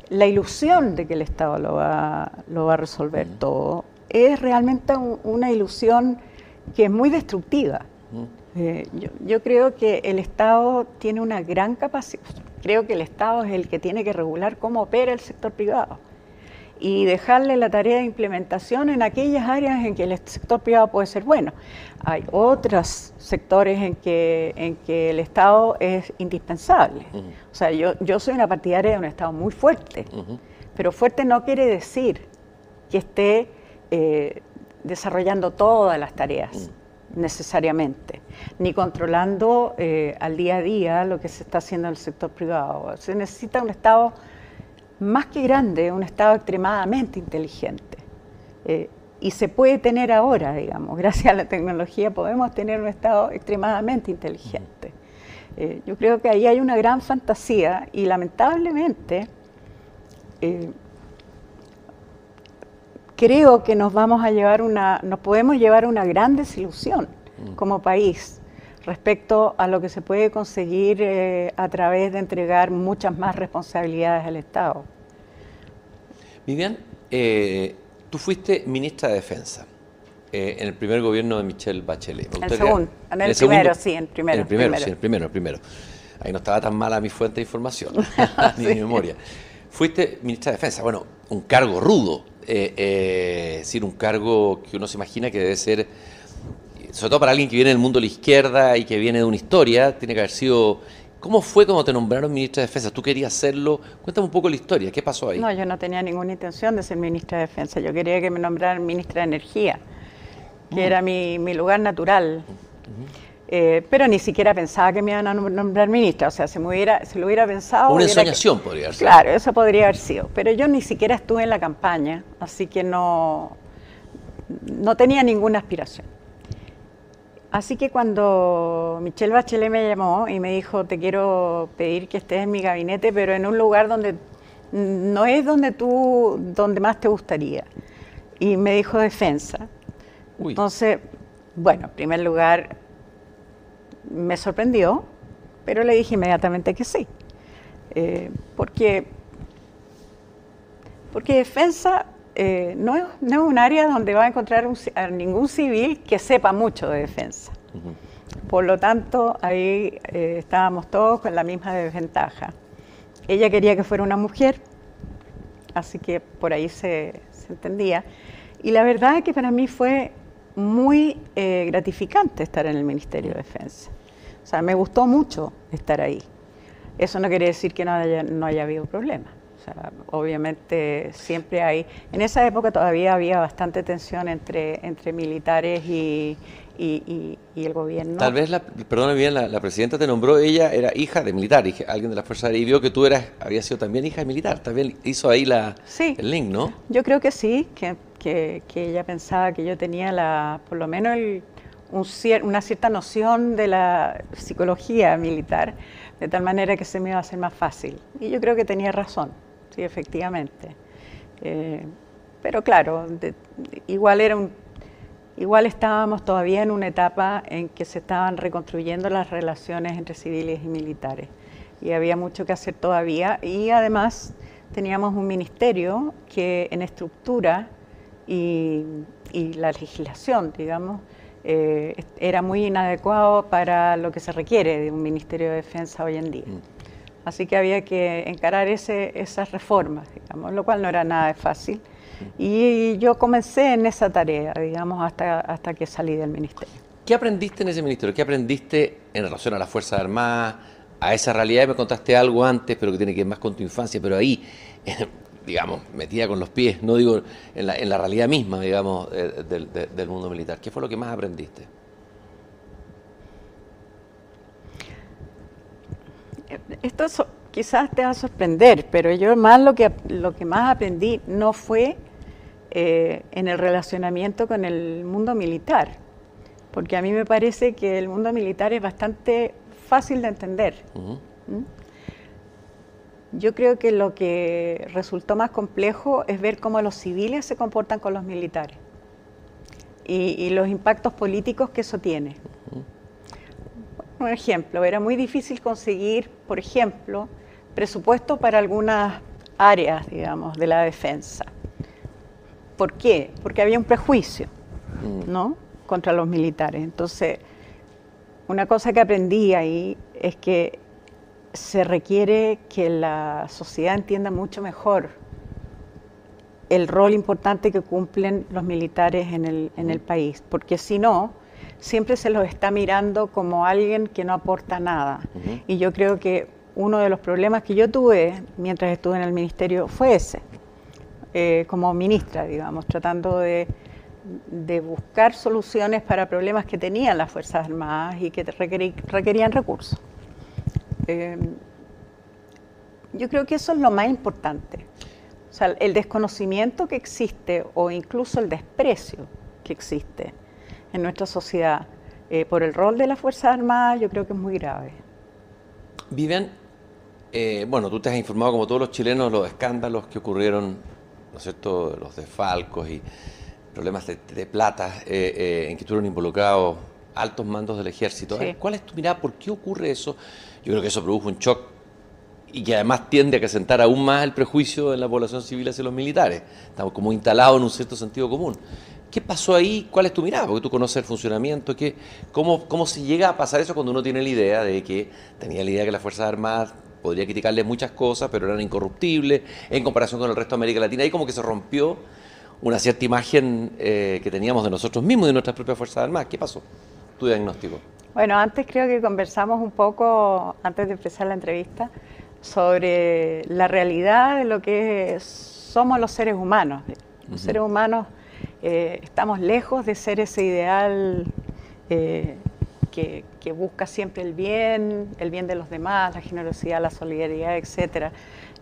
la ilusión de que el Estado lo va, lo va a resolver todo es realmente una ilusión que es muy destructiva. Eh, yo, yo, creo que el Estado tiene una gran capacidad, creo que el Estado es el que tiene que regular cómo opera el sector privado y dejarle la tarea de implementación en aquellas áreas en que el sector privado puede ser bueno. Hay otros sectores en que, en que el Estado es indispensable. O sea, yo, yo soy una partidaria de un Estado muy fuerte, pero fuerte no quiere decir que esté eh, desarrollando todas las tareas necesariamente, ni controlando eh, al día a día lo que se está haciendo en el sector privado. Se necesita un Estado más que grande, un Estado extremadamente inteligente. Eh, y se puede tener ahora, digamos, gracias a la tecnología podemos tener un Estado extremadamente inteligente. Eh, yo creo que ahí hay una gran fantasía y lamentablemente eh, creo que nos vamos a llevar una, nos podemos llevar una gran desilusión mm. como país respecto a lo que se puede conseguir eh, a través de entregar muchas más responsabilidades al Estado. Vivian, eh, tú fuiste ministra de Defensa eh, en el primer gobierno de Michelle Bachelet. En el segundo, en el, primero, sí, en el primero. En el primero, sí, en el primero, el primero. Ahí no estaba tan mala mi fuente de información, ni mi memoria. Fuiste ministra de Defensa, bueno, un cargo rudo, es decir, un cargo que uno se imagina que debe ser sobre todo para alguien que viene del mundo de la izquierda y que viene de una historia, tiene que haber sido... ¿Cómo fue cuando te nombraron ministra de Defensa? ¿Tú querías hacerlo? Cuéntame un poco la historia, ¿qué pasó ahí? No, yo no tenía ninguna intención de ser ministra de Defensa, yo quería que me nombraran ministra de Energía, que mm. era mi, lugar natural. Eh, pero ni siquiera pensaba que me iban a nombrar ministra, o sea, si, me hubiera, si lo hubiera pensado... Una ensoñación podría ser. Claro, eso podría haber sido, pero yo ni siquiera estuve en la campaña, así que no, no tenía ninguna aspiración. Así que cuando Michelle Bachelet me llamó y me dijo, te quiero pedir que estés en mi gabinete, pero en un lugar donde no es donde tú, donde más te gustaría. Y me dijo defensa. Entonces, bueno, en primer lugar, me sorprendió, pero le dije inmediatamente que sí. Eh, porque, porque defensa eh, no, es, un área donde va a encontrar a ningún civil que sepa mucho de defensa. Por lo tanto, ahí eh, estábamos todos con la misma desventaja. Ella quería que fuera una mujer, así que por ahí se, entendía. Y la verdad es que para mí fue muy eh, gratificante estar en el Ministerio de Defensa. O sea, me gustó mucho estar ahí. Eso no quiere decir que no no haya habido problemas obviamente siempre hay, en esa época todavía había bastante tensión entre, entre militares y, el gobierno. Tal vez, la, perdona bien, la, presidenta te nombró, ella era hija de militar, alguien de la Fuerza Aérea, y vio que tú eras, había sido también hija de militar, también hizo ahí la, el link, ¿no? Yo creo que sí, que, que, ella pensaba que yo tenía la, por lo menos un, una cierta noción de la psicología militar, de tal manera que se me iba a hacer más fácil. Y yo creo que tenía razón sí, efectivamente. Eh, pero claro, igual era un, igual estábamos todavía en una etapa en que se estaban reconstruyendo las relaciones entre civiles y militares y había mucho que hacer todavía y además teníamos un ministerio que en estructura y, la legislación, digamos, eh, era muy inadecuado para lo que se requiere de un Ministerio de Defensa hoy en día. Mm. Así que había que encarar ese, esas reformas, digamos, lo cual no era nada fácil. Y yo comencé en esa tarea, digamos, hasta, hasta que salí del ministerio. ¿Qué aprendiste en ese ministerio? ¿Qué aprendiste en relación a las Fuerzas Armadas, a esa realidad. Me contaste algo antes, pero que tiene que ver más con tu infancia, pero ahí, digamos, metida con los pies, no digo en la, en la realidad misma, digamos, eh, del mundo militar. ¿Qué fue lo que más aprendiste? Esto quizás te va a sorprender, pero yo más lo que, lo que más aprendí no fue eh, en el relacionamiento con el mundo militar, porque a mí me parece que el mundo militar es bastante fácil de entender. ¿Mm? Yo creo que lo que resultó más complejo es ver cómo los civiles se comportan con los militares y, los impactos políticos que eso tiene. Un ejemplo, era muy difícil conseguir, por ejemplo, presupuesto para algunas áreas, digamos, de la defensa. ¿Por qué? Porque había un prejuicio, mm. ¿no? Contra los militares. Entonces, una cosa que aprendí ahí es que se requiere que la sociedad entienda mucho mejor el rol importante que cumplen los militares en el, en el país, porque si no, siempre se los está mirando como alguien que no aporta nada. Y yo creo que uno de los problemas que yo tuve mientras estuve en el ministerio fue ese, eh, como ministra, digamos, tratando de, buscar soluciones para problemas que tenían las Fuerzas Armadas y que requerían recursos. Eh, yo creo que eso es lo más importante. O sea, el desconocimiento que existe o incluso el desprecio que existe en nuestra sociedad eh, por el rol de las Fuerzas Armadas, yo creo que es muy grave. Vivian, eh, bueno, tú te has informado como todos los chilenos los escándalos que ocurrieron, ¿no es cierto?, los desfalcos y problemas de, plata eh, en que estuvieron involucrados altos mandos del ejército. ¿Cuál es tu mirada? ¿Por qué ocurre eso? Yo creo que eso produjo un shock y que además tiende a acrecentar aún más el prejuicio en la población civil hacia los militares. Estamos como instalados en un cierto sentido común. ¿Qué pasó ahí? ¿Cuál es tu mirada? Porque tú conoces el funcionamiento. ¿qué, cómo, ¿Cómo se llega a pasar eso cuando uno tiene la idea de que tenía la idea de que las Fuerzas Armadas podría criticarle muchas cosas, pero eran incorruptibles en comparación con el resto de América Latina? Ahí como que se rompió una cierta imagen eh, que teníamos de nosotros mismos y de nuestras propias Fuerzas Armadas. ¿Qué pasó? Tu diagnóstico. Bueno, antes creo que conversamos un poco, antes de empezar la entrevista, sobre la realidad de lo que somos los seres humanos. Los seres humanos eh, estamos lejos de ser ese ideal eh, que, busca siempre el bien, el bien de los demás, la generosidad, la solidaridad, etcétera,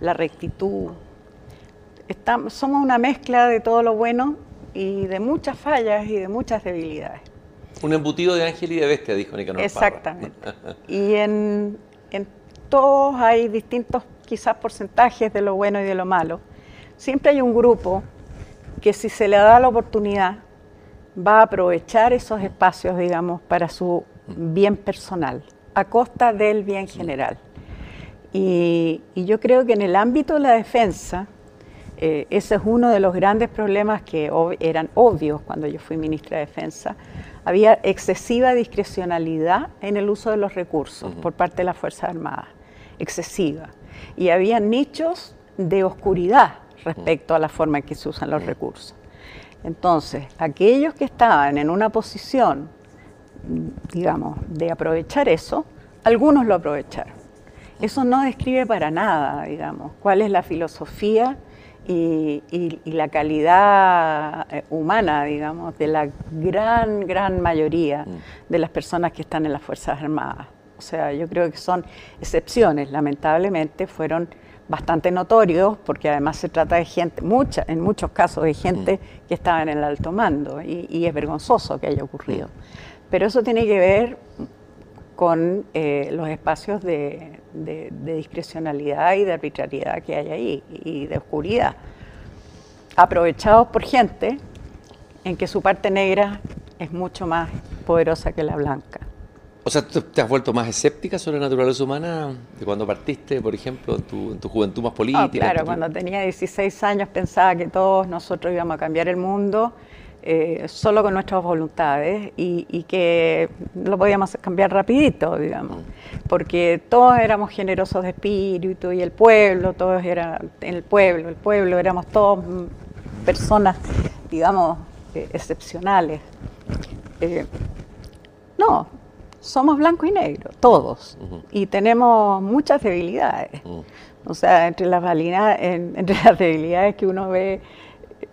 la rectitud. somos una mezcla de todo lo bueno y de muchas fallas y de muchas debilidades. Un embutido de ángel y de bestia, dijo Nicanor Exactamente. y en, en todos hay distintos quizás porcentajes de lo bueno y de lo malo. Siempre hay un grupo que si se le da la oportunidad va a aprovechar esos espacios, digamos, para su bien personal, a costa del bien general. Y, yo creo que en el ámbito de la defensa, eh, ese es uno de los grandes problemas que eran obvios cuando yo fui ministra de Defensa. Había excesiva discrecionalidad en el uso de los recursos por parte de las Fuerzas Armadas, excesiva. Y había nichos de oscuridad respecto a la forma en que se usan los recursos. Entonces, aquellos que estaban en una posición, digamos, de aprovechar eso, algunos lo aprovecharon. Eso no describe para nada, digamos, cuál es la filosofía y, la calidad eh, humana, digamos, de la gran, gran mayoría de las personas que están en las Fuerzas Armadas. O sea, yo creo que son excepciones, lamentablemente fueron bastante notorios, porque además se trata de gente, mucha, en muchos casos de gente mm. que estaba en el alto mando, y, es vergonzoso que haya ocurrido. Mm. Pero eso tiene que ver con eh, los espacios de, discrecionalidad y de arbitrariedad que hay ahí, y de oscuridad, aprovechados por gente en que su parte negra es mucho más poderosa que la blanca. O sea, ¿tú te has vuelto más escéptica sobre la naturaleza humana de cuando partiste, por ejemplo, en tu, juventud más política? claro, cuando tenía 16 años pensaba que todos nosotros íbamos a cambiar el mundo eh, solo con nuestras voluntades y, que lo podíamos cambiar rapidito, digamos, mm. porque todos éramos generosos de espíritu y el pueblo, todos eran el pueblo, el pueblo, éramos todos personas, digamos, eh, excepcionales. Eh, no, somos blanco y negro, todos, y tenemos muchas debilidades. O sea, entre las, entre las debilidades que uno ve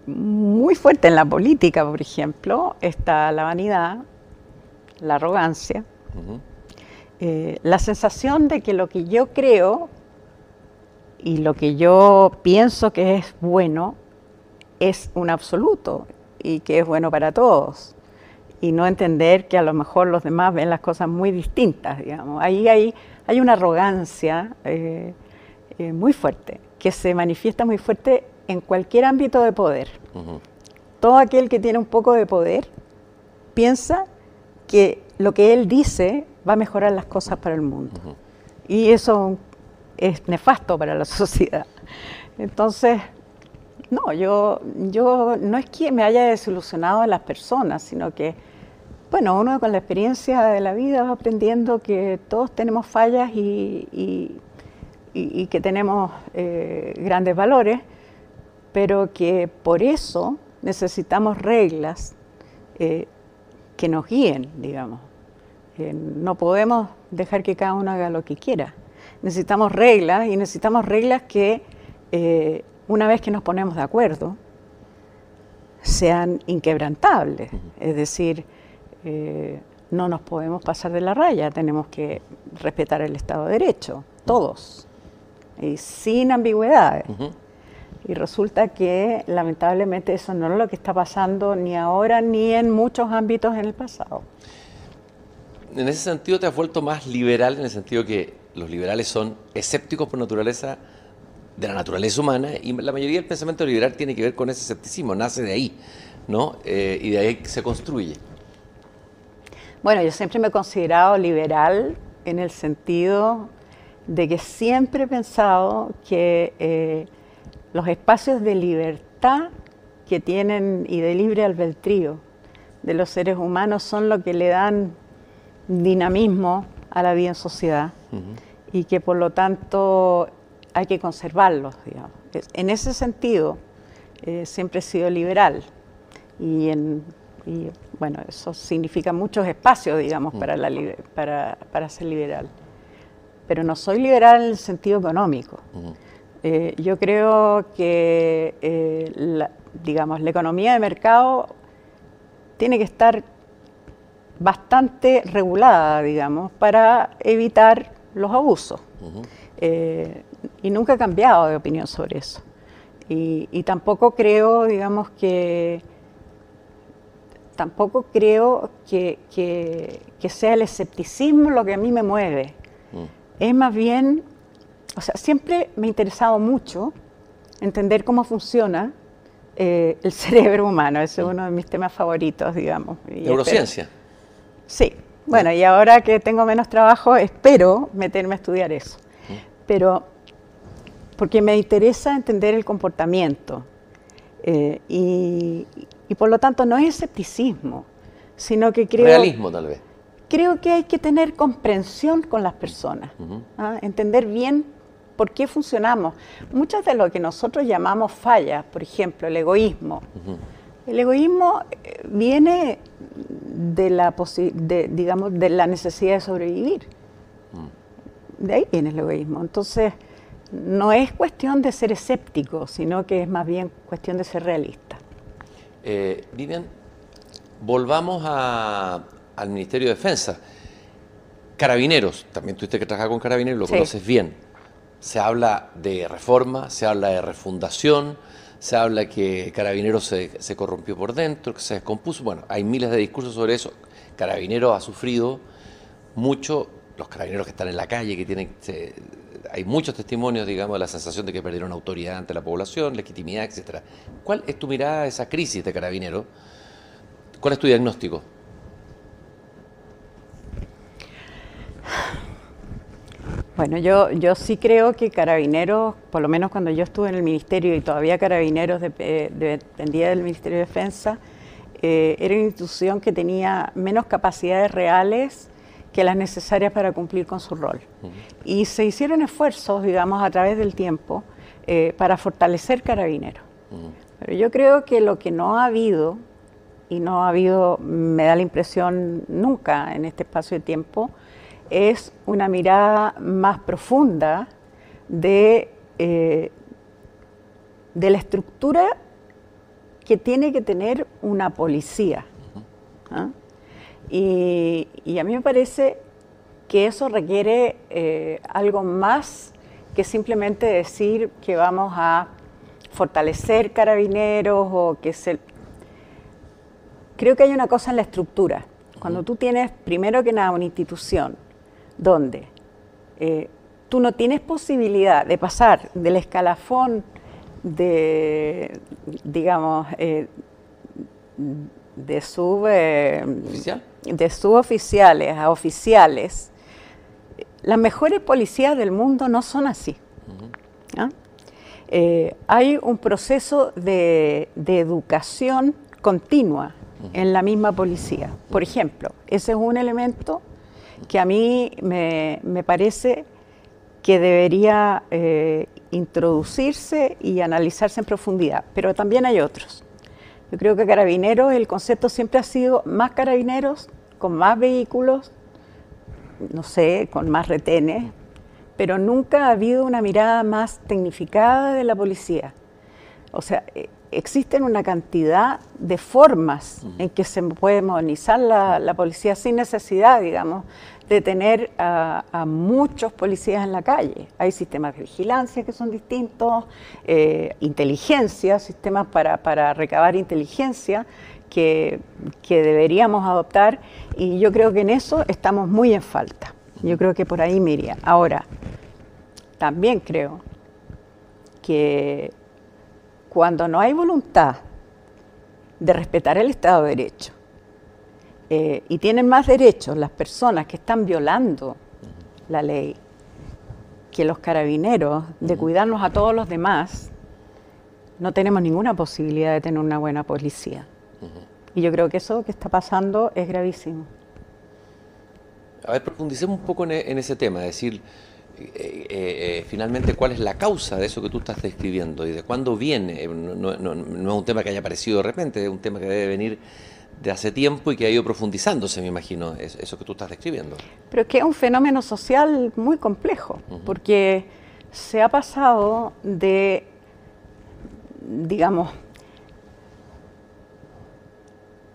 muy fuerte en la política, por ejemplo, está la vanidad, la arrogancia, eh, la sensación de que lo que yo creo y lo que yo pienso que es bueno es un absoluto y que es bueno para todos y no entender que a lo mejor los demás ven las cosas muy distintas, digamos. Ahí hay, hay una arrogancia eh, eh, muy fuerte, que se manifiesta muy fuerte en cualquier ámbito de poder. Todo aquel que tiene un poco de poder piensa que lo que él dice va a mejorar las cosas para el mundo. Y eso es nefasto para la sociedad. Entonces, no, yo, yo no es que me haya desilusionado a las personas, sino que bueno, uno con la experiencia de la vida va aprendiendo que todos tenemos fallas y, que tenemos eh, grandes valores, pero que por eso necesitamos reglas eh, que nos guíen, digamos. Eh, no podemos dejar que cada uno haga lo que quiera. Necesitamos reglas y necesitamos reglas que una vez que nos ponemos de acuerdo sean inquebrantables. Es decir, eh, no nos podemos pasar de la raya, tenemos que respetar el Estado de Derecho, todos, y sin ambigüedades. Y resulta que lamentablemente eso no es lo que está pasando ni ahora ni en muchos ámbitos en el pasado. En ese sentido te has vuelto más liberal, en el sentido que los liberales son escépticos por naturaleza de la naturaleza humana y la mayoría del pensamiento liberal tiene que ver con ese escepticismo, nace de ahí, ¿no? Eh, y de ahí se construye. Bueno, yo siempre me he considerado liberal en el sentido de que siempre he pensado que eh, los espacios de libertad que tienen y de libre albedrío de los seres humanos son lo que le dan dinamismo a la vida en sociedad y que por lo tanto hay que conservarlos. Digamos. En ese sentido, eh, siempre he sido liberal y en y bueno, eso significa muchos espacios, digamos, para, la, para, para, ser liberal. Pero no soy liberal en el sentido económico. Eh, yo creo que, eh, la, digamos, la economía de mercado tiene que estar bastante regulada, digamos, para evitar los abusos. Eh, y nunca he cambiado de opinión sobre eso. Y, y tampoco creo, digamos, que tampoco creo que, sea el escepticismo lo que a mí me mueve. Mm. Es más bien, o sea, siempre me ha interesado mucho entender cómo funciona eh, el cerebro humano. Ese es mm. uno de mis temas favoritos, digamos. Neurociencia. sí. Bueno, y ahora que tengo menos trabajo, espero meterme a estudiar eso. Mm. Pero porque me interesa entender el comportamiento. Eh, y, y por lo tanto no es escepticismo, sino que creo... Realismo tal vez. Creo que hay que tener comprensión con las personas, ¿ah? entender bien por qué funcionamos. Muchas de lo que nosotros llamamos fallas, por ejemplo, el egoísmo. El egoísmo eh, viene de la, digamos, de la necesidad de sobrevivir. Mm. De ahí viene el egoísmo. Entonces, no es cuestión de ser escéptico, sino que es más bien cuestión de ser realista. Eh, Vivian, volvamos al Ministerio de Defensa. Carabineros, también tuviste que trabajar con Carabineros, lo conoces bien. Se habla de reforma, se habla de refundación, se habla que Carabineros se, corrompió por dentro, que se descompuso. Bueno, hay miles de discursos sobre eso. Carabineros ha sufrido mucho, los carabineros que están en la calle, que tienen, hay muchos testimonios, digamos, de la sensación de que perdieron autoridad ante la población, legitimidad, etcétera. ¿Cuál es tu mirada a esa crisis de carabinero? ¿Cuál es tu diagnóstico? Bueno, yo, yo sí creo que Carabineros, por lo menos cuando yo estuve en el Ministerio y todavía Carabineros dependía del Ministerio de Defensa, eh, era una institución que tenía menos capacidades reales que las necesarias para cumplir con su rol. Y se hicieron esfuerzos, digamos, a través del tiempo eh, para fortalecer Carabineros. Pero yo creo que lo que no ha habido y no ha habido, me da la impresión nunca en este espacio de tiempo, es una mirada más profunda de, eh, de la estructura que tiene que tener una policía. ¿ah? Y, a mí me parece que eso requiere eh, algo más que simplemente decir que vamos a fortalecer carabineros o que se... Creo que hay una cosa en la estructura. Cuando tú tienes, primero que nada, una institución donde eh, tú no tienes posibilidad de pasar del escalafón de, digamos, eh, de, sub, eh, de suboficiales a oficiales, las mejores policías del mundo no son así. Eh, hay un proceso de, educación continua en la misma policía. Por ejemplo, ese es un elemento que a mí me, parece que debería eh, introducirse y analizarse en profundidad, pero también hay otros. Yo creo que carabineros, el concepto siempre ha sido más carabineros, con más vehículos, no sé, con más retenes, pero nunca ha habido una mirada más tecnificada de la policía. O sea, eh, existen una cantidad de formas en que se puede modernizar la, policía sin necesidad, digamos, de tener a, muchos policías en la calle. Hay sistemas de vigilancia que son distintos, eh, inteligencia, sistemas para, recabar inteligencia que, deberíamos adoptar y yo creo que en eso estamos muy en falta. Yo creo que por ahí me Ahora, también creo que cuando no hay voluntad de respetar el Estado de Derecho eh, y tienen más derechos las personas que están violando la ley que los carabineros de cuidarnos a todos los demás, no tenemos ninguna posibilidad de tener una buena policía. Y yo creo que eso que está pasando es gravísimo. A ver, profundicemos un poco en, en ese tema, es decir, eh, eh, eh, finalmente cuál es la causa de eso que tú estás describiendo y de cuándo viene. No, es un tema que haya aparecido de repente, es un tema que debe venir de hace tiempo y que ha ido profundizándose, me imagino, eso que tú estás describiendo. Pero es que es un fenómeno social muy complejo, porque se ha pasado de, digamos,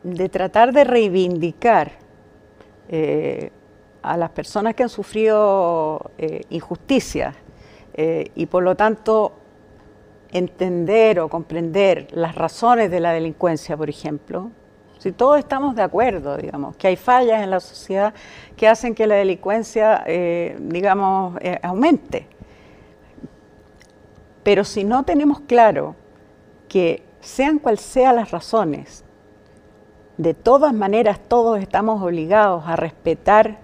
de tratar de reivindicar a las personas que han sufrido eh, injusticias eh, y por lo tanto entender o comprender las razones de la delincuencia, por ejemplo, si todos estamos de acuerdo, digamos, que hay fallas en la sociedad que hacen que la delincuencia, eh, digamos, aumente. Pero si no tenemos claro que sean cuales sean las razones, de todas maneras todos estamos obligados a respetar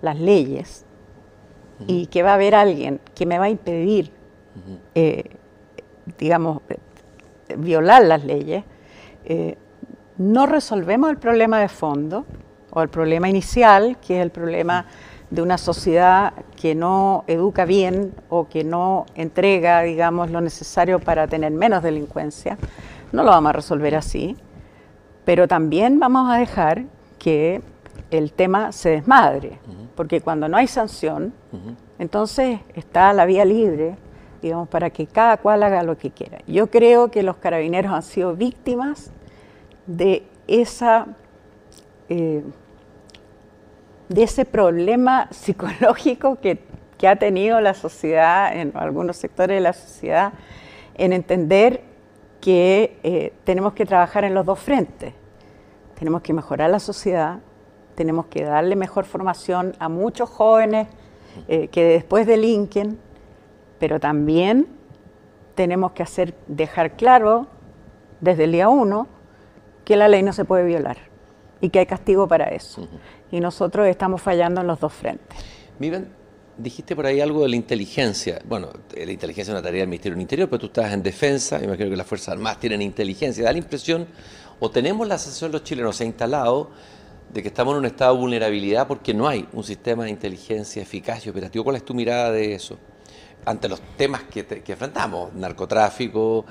las leyes y que va a haber alguien que me va a impedir, eh, digamos, violar las leyes, eh, no resolvemos el problema de fondo o el problema inicial, que es el problema de una sociedad que no educa bien o que no entrega, digamos, lo necesario para tener menos delincuencia. No lo vamos a resolver así, pero también vamos a dejar que el tema se desmadre, porque cuando no hay sanción, entonces está la vía libre, digamos, para que cada cual haga lo que quiera. Yo creo que los carabineros han sido víctimas de esa eh, de ese problema psicológico que, ha tenido la sociedad, en algunos sectores de la sociedad, en entender que eh, tenemos que trabajar en los dos frentes. Tenemos que mejorar la sociedad, tenemos que darle mejor formación a muchos jóvenes eh, que después delinquen, pero también tenemos que hacer, dejar claro desde el día uno que la ley no se puede violar y que hay castigo para eso. Y nosotros estamos fallando en los dos frentes. Miren, dijiste por ahí algo de la inteligencia. Bueno, la inteligencia es una tarea del Ministerio del Interior, pero tú estás en defensa, imagino que las Fuerzas Armadas tienen inteligencia. Da la impresión, o tenemos la sensación los chilenos, se ha instalado de que estamos en un estado de vulnerabilidad porque no hay un sistema de inteligencia eficaz y operativo. ¿Cuál es tu mirada de eso? Ante los temas que, enfrentamos, narcotráfico,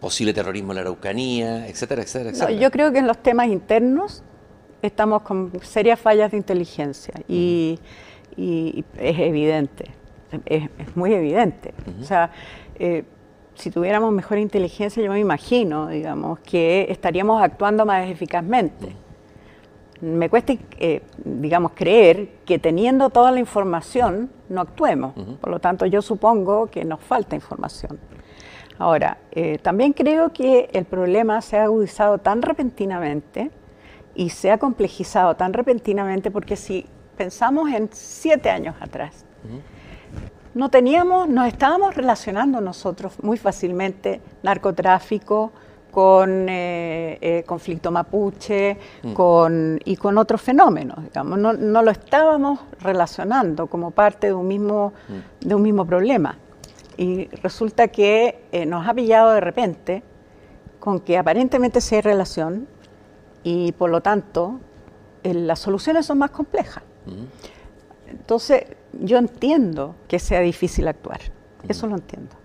posible terrorismo en la Araucanía, etcétera, etcétera, etcétera. yo creo que en los temas internos estamos con serias fallas de inteligencia y, es evidente, es, muy evidente. O sea, eh, si tuviéramos mejor inteligencia, yo me imagino, digamos, que estaríamos actuando más eficazmente. Me cuesta, eh, digamos, creer que teniendo toda la información no actuemos. Por lo tanto, yo supongo que nos falta información. Ahora, eh, también creo que el problema se ha agudizado tan repentinamente y se ha complejizado tan repentinamente porque si pensamos en siete años atrás, no teníamos, nos estábamos relacionando nosotros muy fácilmente narcotráfico con eh, eh, conflicto mapuche mm. con, y con otros fenómenos, digamos. No, lo estábamos relacionando como parte de un mismo, mm. de un mismo problema. Y resulta que eh, nos ha pillado de repente con que aparentemente sí hay relación y por lo tanto las soluciones son más complejas. Mm. Entonces, yo entiendo que sea difícil actuar, eso lo entiendo.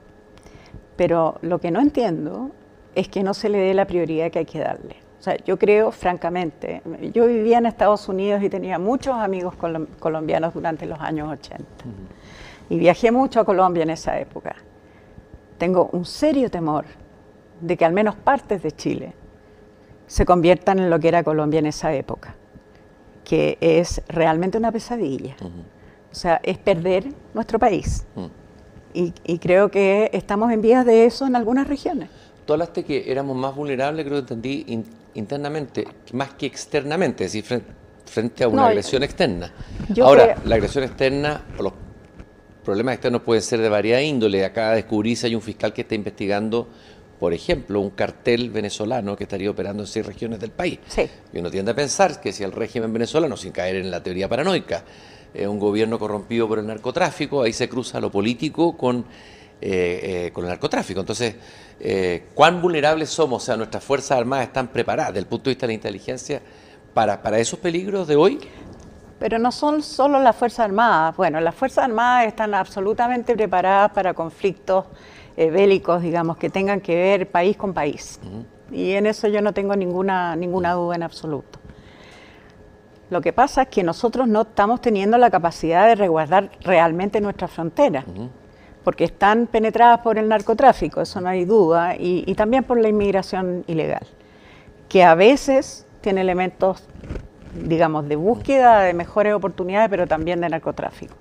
Pero lo que no entiendo es que no se le dé la prioridad que hay que darle. O sea, yo creo, francamente, yo vivía en Estados Unidos y tenía muchos amigos colombianos durante los años 80. Y viajé mucho a Colombia en esa época. Tengo un serio temor de que al menos partes de Chile se conviertan en lo que era Colombia en esa época, que es realmente una pesadilla. O sea, es perder nuestro país. Mm. Y, creo que estamos en vías de eso en algunas regiones. Tú hablaste que éramos más vulnerables, creo que entendí internamente, más que externamente, es decir, frente, a una agresión externa. Ahora, la agresión externa o los problemas externos pueden ser de variada índole. Acá descubrí si hay un fiscal que está investigando, por ejemplo, un cartel venezolano que estaría operando en seis regiones del país. Sí. Y uno tiende a pensar que si el régimen venezolano, sin caer en la teoría paranoica, un gobierno corrompido por el narcotráfico, ahí se cruza lo político con, eh, eh, con el narcotráfico. Entonces, eh, ¿cuán vulnerables somos? O sea, nuestras Fuerzas Armadas están preparadas desde el punto de vista de la inteligencia para, para esos peligros de hoy. Pero no son solo las Fuerzas Armadas. Bueno, las Fuerzas Armadas están absolutamente preparadas para conflictos bélicos, digamos, que tengan que ver país con país. Y en eso yo no tengo ninguna, ninguna duda en absoluto. Lo que pasa es que nosotros no estamos teniendo la capacidad de resguardar realmente nuestras fronteras, porque están penetradas por el narcotráfico, eso no hay duda, y, también por la inmigración ilegal, que a veces tiene elementos, digamos, de búsqueda de mejores oportunidades, pero también de narcotráfico.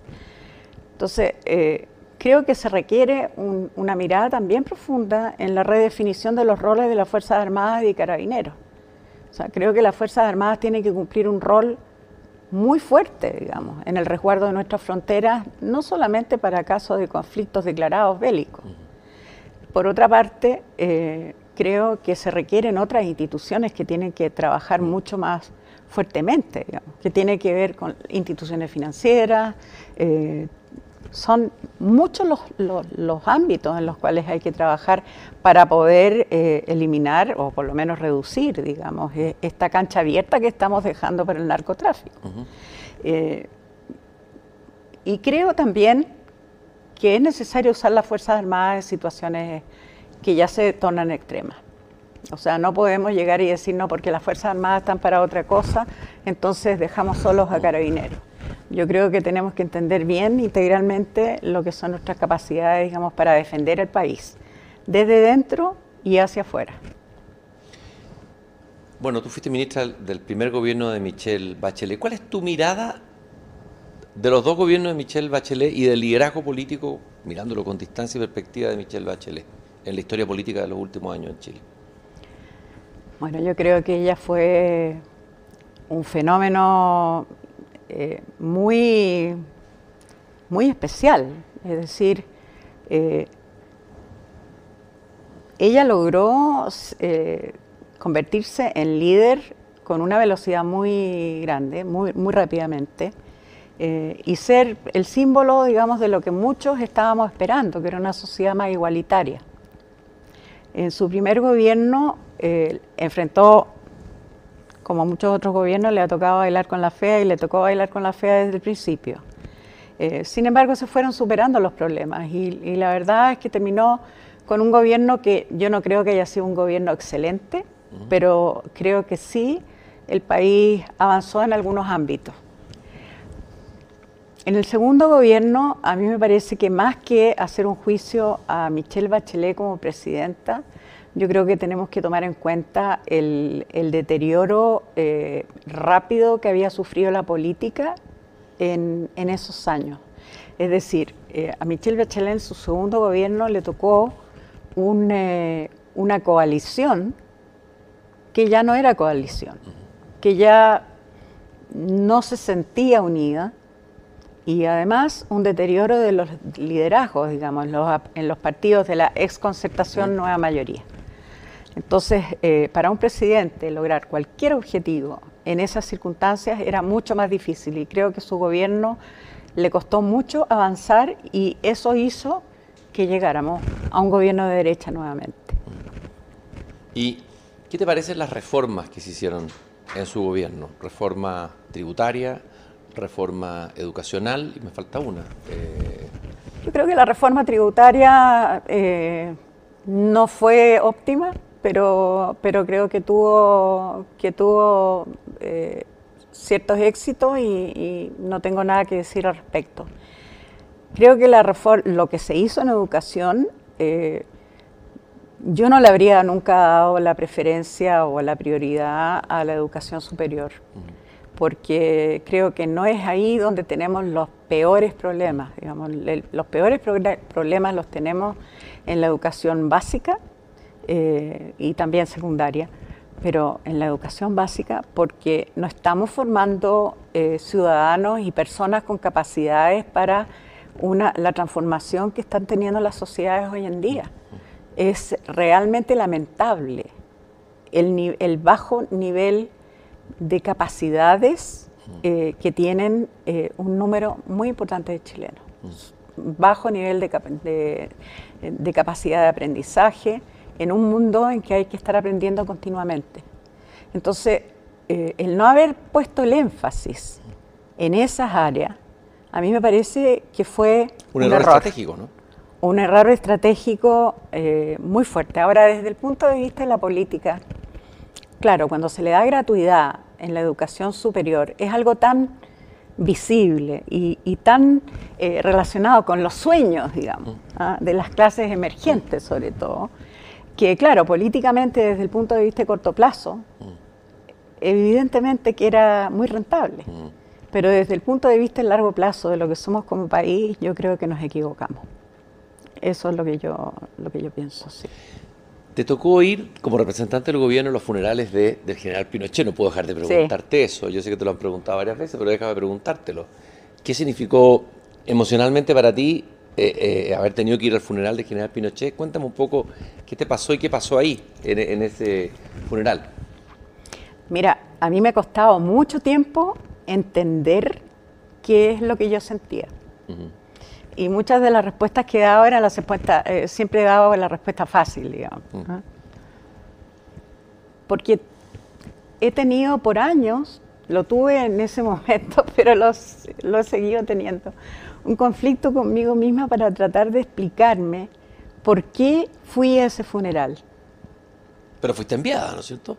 Entonces, eh, creo que se requiere una mirada también profunda en la redefinición de los roles de las Fuerzas Armadas y Carabineros creo que las Fuerzas Armadas tienen que cumplir un rol muy fuerte, digamos, en el resguardo de nuestras fronteras, no solamente para casos de conflictos declarados bélicos. Por otra parte, eh, creo que se requieren otras instituciones que tienen que trabajar mucho más fuertemente, digamos, que tiene que ver con instituciones financieras, eh, son muchos los, ámbitos en los cuales hay que trabajar para poder eh, eliminar o por lo menos reducir, digamos, eh, esta cancha abierta que estamos dejando para el narcotráfico. Eh, y creo también que es necesario usar las Fuerzas Armadas en situaciones que ya se tornan extremas. O sea, no podemos llegar y decir, no, porque las Fuerzas Armadas están para otra cosa, entonces dejamos solos a carabineros. Yo creo que tenemos que entender bien integralmente lo que son nuestras capacidades, digamos, para defender el país, desde dentro y hacia afuera. Bueno, tú fuiste ministra del primer gobierno de Michelle Bachelet. ¿Cuál es tu mirada de los dos gobiernos de Michelle Bachelet y del liderazgo político, mirándolo con distancia y perspectiva de Michelle Bachelet, en la historia política de los últimos años en Chile? Bueno, yo creo que ella fue un fenómeno eh, muy, muy especial. Es decir, eh, ella logró eh, convertirse en líder con una velocidad muy grande, muy, muy rápidamente, y ser el símbolo, digamos, de lo que muchos estábamos esperando, que era una sociedad más igualitaria. En su primer gobierno enfrentó como muchos otros gobiernos, le ha tocado bailar con la fea y le tocó bailar con la fea desde el principio. Eh, sin embargo, se fueron superando los problemas y, la verdad es que terminó con un gobierno que yo no creo que haya sido un gobierno excelente, pero creo que sí el país avanzó en algunos ámbitos. En el segundo gobierno, a mí me parece que más que hacer un juicio a Michelle Bachelet como presidenta, yo creo que tenemos que tomar en cuenta el, deterioro eh, rápido que había sufrido la política en, esos años. Es decir, eh, a Michelle Bachelet en su segundo gobierno le tocó eh, una coalición que ya no era coalición, que ya no se sentía unida y además un deterioro de los liderazgos, digamos, en los, partidos de la exconcertación nueva mayoría. Entonces, eh, para un presidente lograr cualquier objetivo en esas circunstancias era mucho más difícil y creo que su gobierno le costó mucho avanzar y eso hizo que llegáramos a un gobierno de derecha nuevamente. ¿Y qué te parecen las reformas que se hicieron en su gobierno? Reforma tributaria, reforma educacional y me falta una. Eh, Yo creo que la reforma tributaria eh, no fue óptima, pero, pero creo que tuvo, que tuvo eh, ciertos éxitos y, no tengo nada que decir al respecto. Creo que la lo que se hizo en educación, yo no le habría nunca dado la preferencia o la prioridad a la educación superior porque creo que no es ahí donde tenemos los peores problemas. Digamos, los peores problemas los tenemos en la educación básica eh, y también secundaria, pero en la educación básica porque no estamos formando eh, ciudadanos y personas con capacidades para una, la transformación que están teniendo las sociedades hoy en día. Es realmente lamentable el, el bajo nivel de capacidades eh, que tienen eh, un número muy importante de chilenos. Bajo nivel de, de, capacidad de aprendizaje en un mundo en que hay que estar aprendiendo continuamente. Entonces, eh, el no haber puesto el énfasis en esas áreas, a mí me parece que fue un, error, estratégico, ¿no? Un error estratégico muy fuerte. Ahora, desde el punto de vista de la política, claro, cuando se le da gratuidad en la educación superior es algo tan visible y, tan eh, relacionado con los sueños, digamos, mm. ¿ah? de las clases emergentes sobre todo, que claro, políticamente desde el punto de vista de corto plazo, mm. evidentemente que era muy rentable, mm. pero desde el punto de vista de largo plazo de lo que somos como país, yo creo que nos equivocamos. Eso es lo que yo, lo que yo pienso, sí. Te tocó ir como representante del gobierno en los funerales de, del general Pinochet. No puedo dejar de preguntarte eso. Yo sé que te lo han preguntado varias veces, pero déjame preguntártelo. ¿Qué significó emocionalmente para ti eh, eh, haber tenido que ir al funeral del general Pinochet? Cuéntame un poco qué te pasó y qué pasó ahí, en, ese funeral. Mira, a mí me ha costado mucho tiempo entender qué es lo que yo sentía y muchas de las respuestas que dado eran las respuestas, eh, siempre dado la respuesta fácil, digamos. Mm. Porque he tenido por años, lo tuve en ese momento, pero los, lo he seguido teniendo, un conflicto conmigo misma para tratar de explicarme por qué fui a ese funeral. Pero fuiste enviada, ¿no es cierto?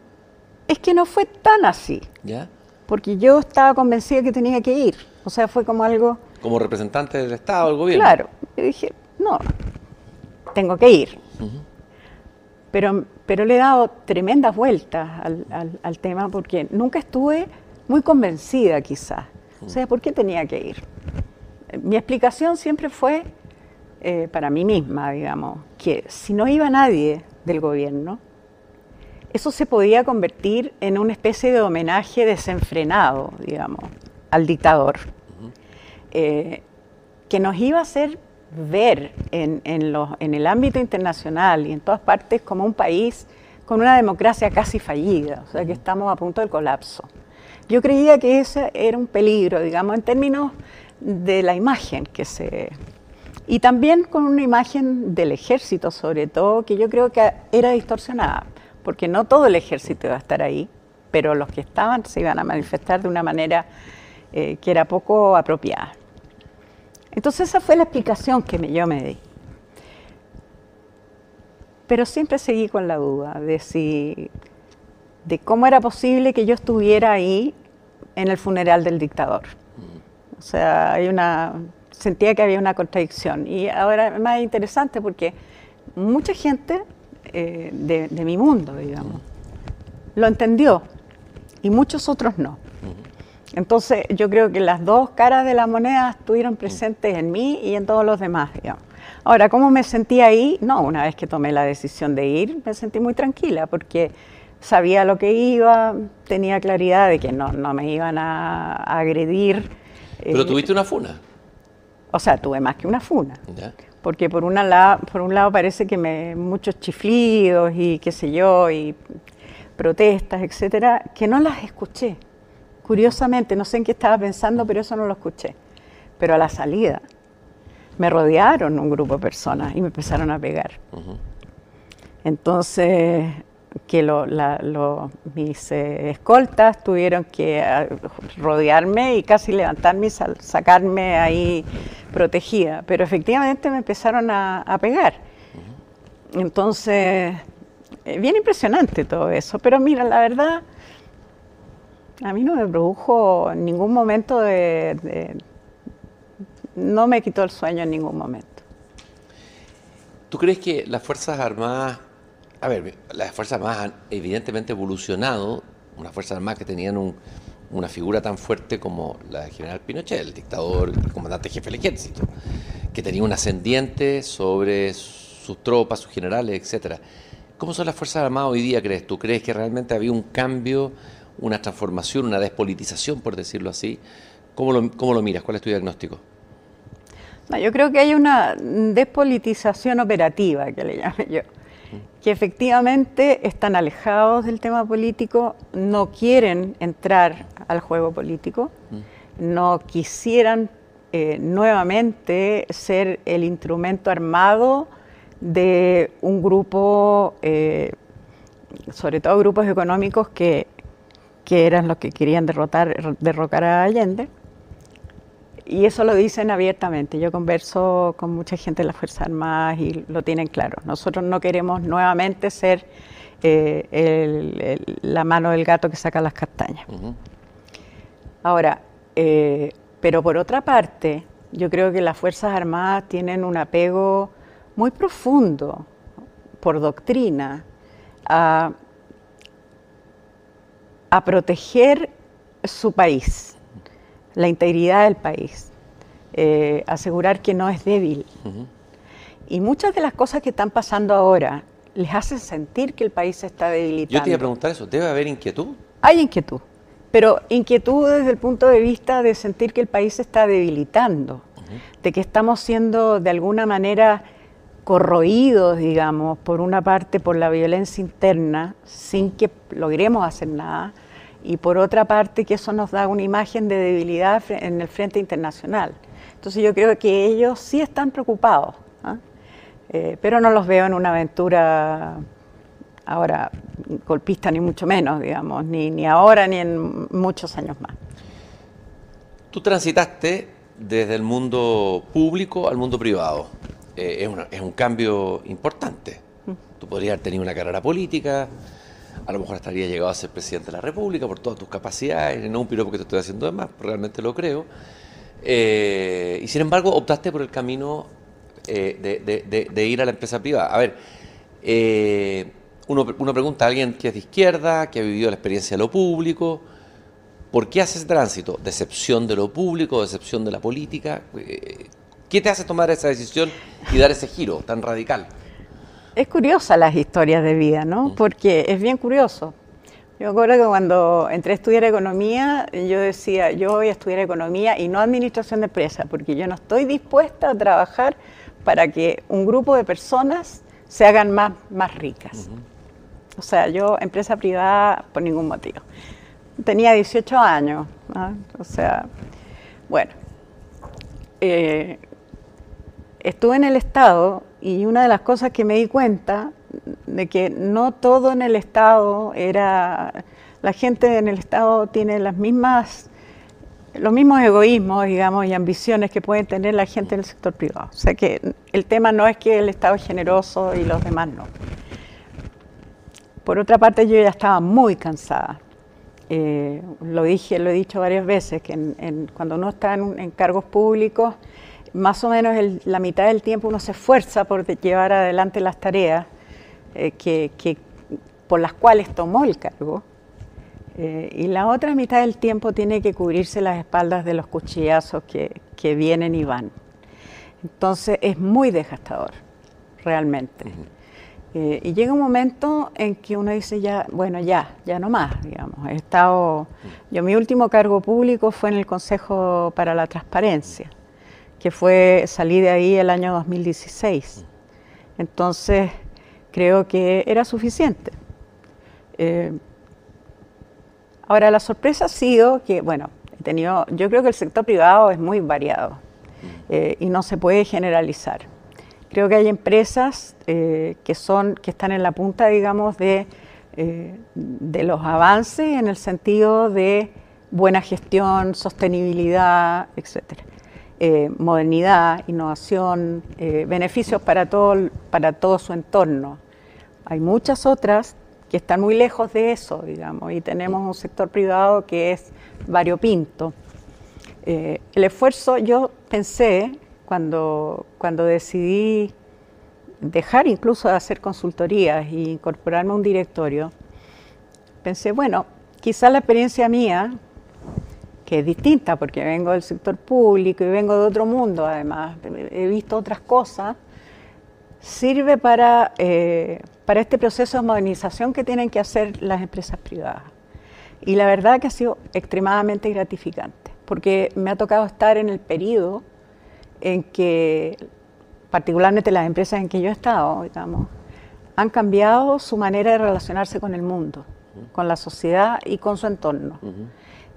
Es que no fue tan así. ¿Ya? Porque yo estaba convencida que tenía que ir. O sea, fue como algo como representante del Estado, del gobierno. Claro, y dije, no, tengo que ir. pero, pero le he dado tremendas vueltas al, tema porque nunca estuve muy convencida quizás. O sea, ¿por qué tenía que ir? Mi explicación siempre fue, eh, para mí misma, digamos, que si no iba nadie del gobierno, eso se podía convertir en una especie de homenaje desenfrenado, digamos, al dictador. Eh, que nos iba a hacer ver en, el ámbito internacional y en todas partes como un país con una democracia casi fallida, o sea que estamos a punto del colapso. Yo creía que ese era un peligro, digamos, en términos de la imagen que se... Y también con una imagen del ejército, sobre todo, que yo creo que era distorsionada, porque no todo el ejército iba a estar ahí, pero los que estaban se iban a manifestar de una manera eh, que era poco apropiada. Entonces esa fue la explicación que yo me di. pero siempre seguí con la duda de si de cómo era posible que yo estuviera ahí en el funeral del dictador. O sea, sentía que había una contradicción y ahora es más interesante porque mucha gente eh, de, de, mi mundo, digamos, lo entendió y muchos otros no. Entonces yo creo que las dos caras de la moneda estuvieron presentes en mí y en todos los demás, digamos. Ahora, ¿cómo me sentí ahí? No, una vez que tomé la decisión de ir, me sentí muy tranquila porque sabía lo que iba, tenía claridad de que no, no me iban a, agredir. Pero eh, tuviste una funa. O sea, tuve más que una funa. Porque por, una por un lado parece que me muchos chiflidos y qué sé yo, y protestas, etcétera, que no las escuché. Curiosamente, no sé en qué estaba pensando, pero eso no lo escuché. Pero a la salida, me rodearon un grupo de personas y me empezaron a pegar. Entonces, que mis eh, escoltas tuvieron que ah, rodearme y casi levantarme y sacarme ahí protegida, pero efectivamente me empezaron a, pegar. Entonces, eh, bien impresionante todo eso, pero mira, la verdad, a mí no me produjo ningún momento de no me quitó el sueño en ningún momento. ¿Tú crees que las Fuerzas Armadas, a ver, las Fuerzas Armadas han evidentemente evolucionado, unas Fuerzas Armadas que tenían una figura tan fuerte como la del general Pinochet, el dictador, el comandante jefe del ejército, que tenía un ascendiente sobre sus tropas, sus generales, etcétera. ¿Cómo son las Fuerzas Armadas hoy día, crees tú? ¿Crees que realmente había un cambio, una transformación, una despolitización, por decirlo así? ¿Cómo lo, cómo lo miras? ¿Cuál es tu diagnóstico? yo creo que hay una despolitización operativa, que le llame yo, que efectivamente están alejados del tema político, no quieren entrar al juego político, no quisieran eh, nuevamente ser el instrumento armado de un grupo, eh, sobre todo grupos económicos que, que eran los que querían derrotar, derrocar a Allende y eso lo dicen abiertamente. Yo converso con mucha gente de las Fuerzas Armadas y lo tienen claro. Nosotros no queremos nuevamente ser eh, la mano del gato que saca las castañas. Ahora, eh, pero por otra parte, yo creo que las Fuerzas Armadas tienen un apego muy profundo por doctrina a, a proteger su país la integridad del país, eh, asegurar que no es débil. Y muchas de las cosas que están pasando ahora les hacen sentir que el país se está debilitando. Yo te iba a preguntar eso, ¿debe haber inquietud? Hay inquietud, pero inquietud desde el punto de vista de sentir que el país se está debilitando, de que estamos siendo de alguna manera corroídos, digamos, por una parte por la violencia interna, sin que logremos hacer nada, y por otra parte que eso nos da una imagen de debilidad en el frente internacional. Entonces yo creo que ellos sí están preocupados, ¿ah? eh, pero no los veo en una aventura ahora golpista ni mucho menos, digamos, ni, ni ahora ni en muchos años más. Tú transitaste desde el mundo público al mundo privado. Eh, es, es un cambio importante. Mm. Tú podrías haber tenido una carrera política, a lo mejor estaría llegado a ser presidente de la República por todas tus capacidades, no un piropo que te estoy haciendo de más, realmente lo creo. Eh, y sin embargo, optaste por el camino eh, de, ir a la empresa privada. A ver, eh, uno, uno, pregunta a alguien que es de izquierda, que ha vivido la experiencia de lo público, ¿por qué haces ese tránsito? ¿Decepción de lo público, decepción de la política? ¿Qué te hace tomar esa decisión y dar ese giro tan radical? Es curiosa las historias de vida, ¿no? Porque es bien curioso. Yo acuerdo que cuando entré a estudiar economía, yo decía, yo voy a estudiar economía y no administración de empresas, porque yo no estoy dispuesta a trabajar para que un grupo de personas se hagan más, más ricas. O sea, yo empresa privada por ningún motivo. Tenía 18 años, o sea, bueno, eh, estuve en el Estado y una de las cosas que me di cuenta de que no todo en el Estado era, la gente en el Estado tiene las mismas, los mismos egoísmos, digamos, y ambiciones que puede tener la gente en el sector privado. O sea que el tema no es que el Estado es generoso y los demás no. Por otra parte, yo ya estaba muy cansada. Eh, lo dije, lo he dicho varias veces, que cuando uno está en, cargos públicos, más o menos la mitad del tiempo uno se esfuerza por llevar adelante las tareas eh, que, por las cuales tomó el cargo, eh, y la otra mitad del tiempo tiene que cubrirse las espaldas de los cuchillazos que, que vienen y van. Entonces es muy desgastador, realmente. Eh, y llega un momento en que uno dice ya, bueno, ya, ya no más, digamos. He estado, yo mi último cargo público fue en el Consejo para la Transparencia, fue, salí de ahí el año 2016. Entonces, creo que era suficiente. Eh, ahora, la sorpresa ha sido que, bueno, he tenido, yo creo que el sector privado es muy variado eh, y no se puede generalizar. Creo que hay empresas eh, que, son, que están en la punta, digamos, de, de los avances en el sentido de buena gestión, sostenibilidad, etc. Eh, modernidad, innovación, beneficios para todo, para todo su entorno. Hay muchas otras que están muy lejos de eso, digamos, y tenemos un sector privado que es variopinto. el esfuerzo, yo pensé, cuando, cuando decidí dejar incluso de hacer consultorías e incorporarme a un directorio, pensé, bueno, quizá la experiencia mía, que es distinta porque vengo del sector público y vengo de otro mundo además, he visto otras cosas, sirve para, eh, para este proceso de modernización que tienen que hacer las empresas privadas. Y la verdad que ha sido extremadamente gratificante, porque me ha tocado estar en el periodo en que, particularmente las empresas en que yo he estado, digamos, han cambiado su manera de relacionarse con el mundo, con la sociedad y con su entorno,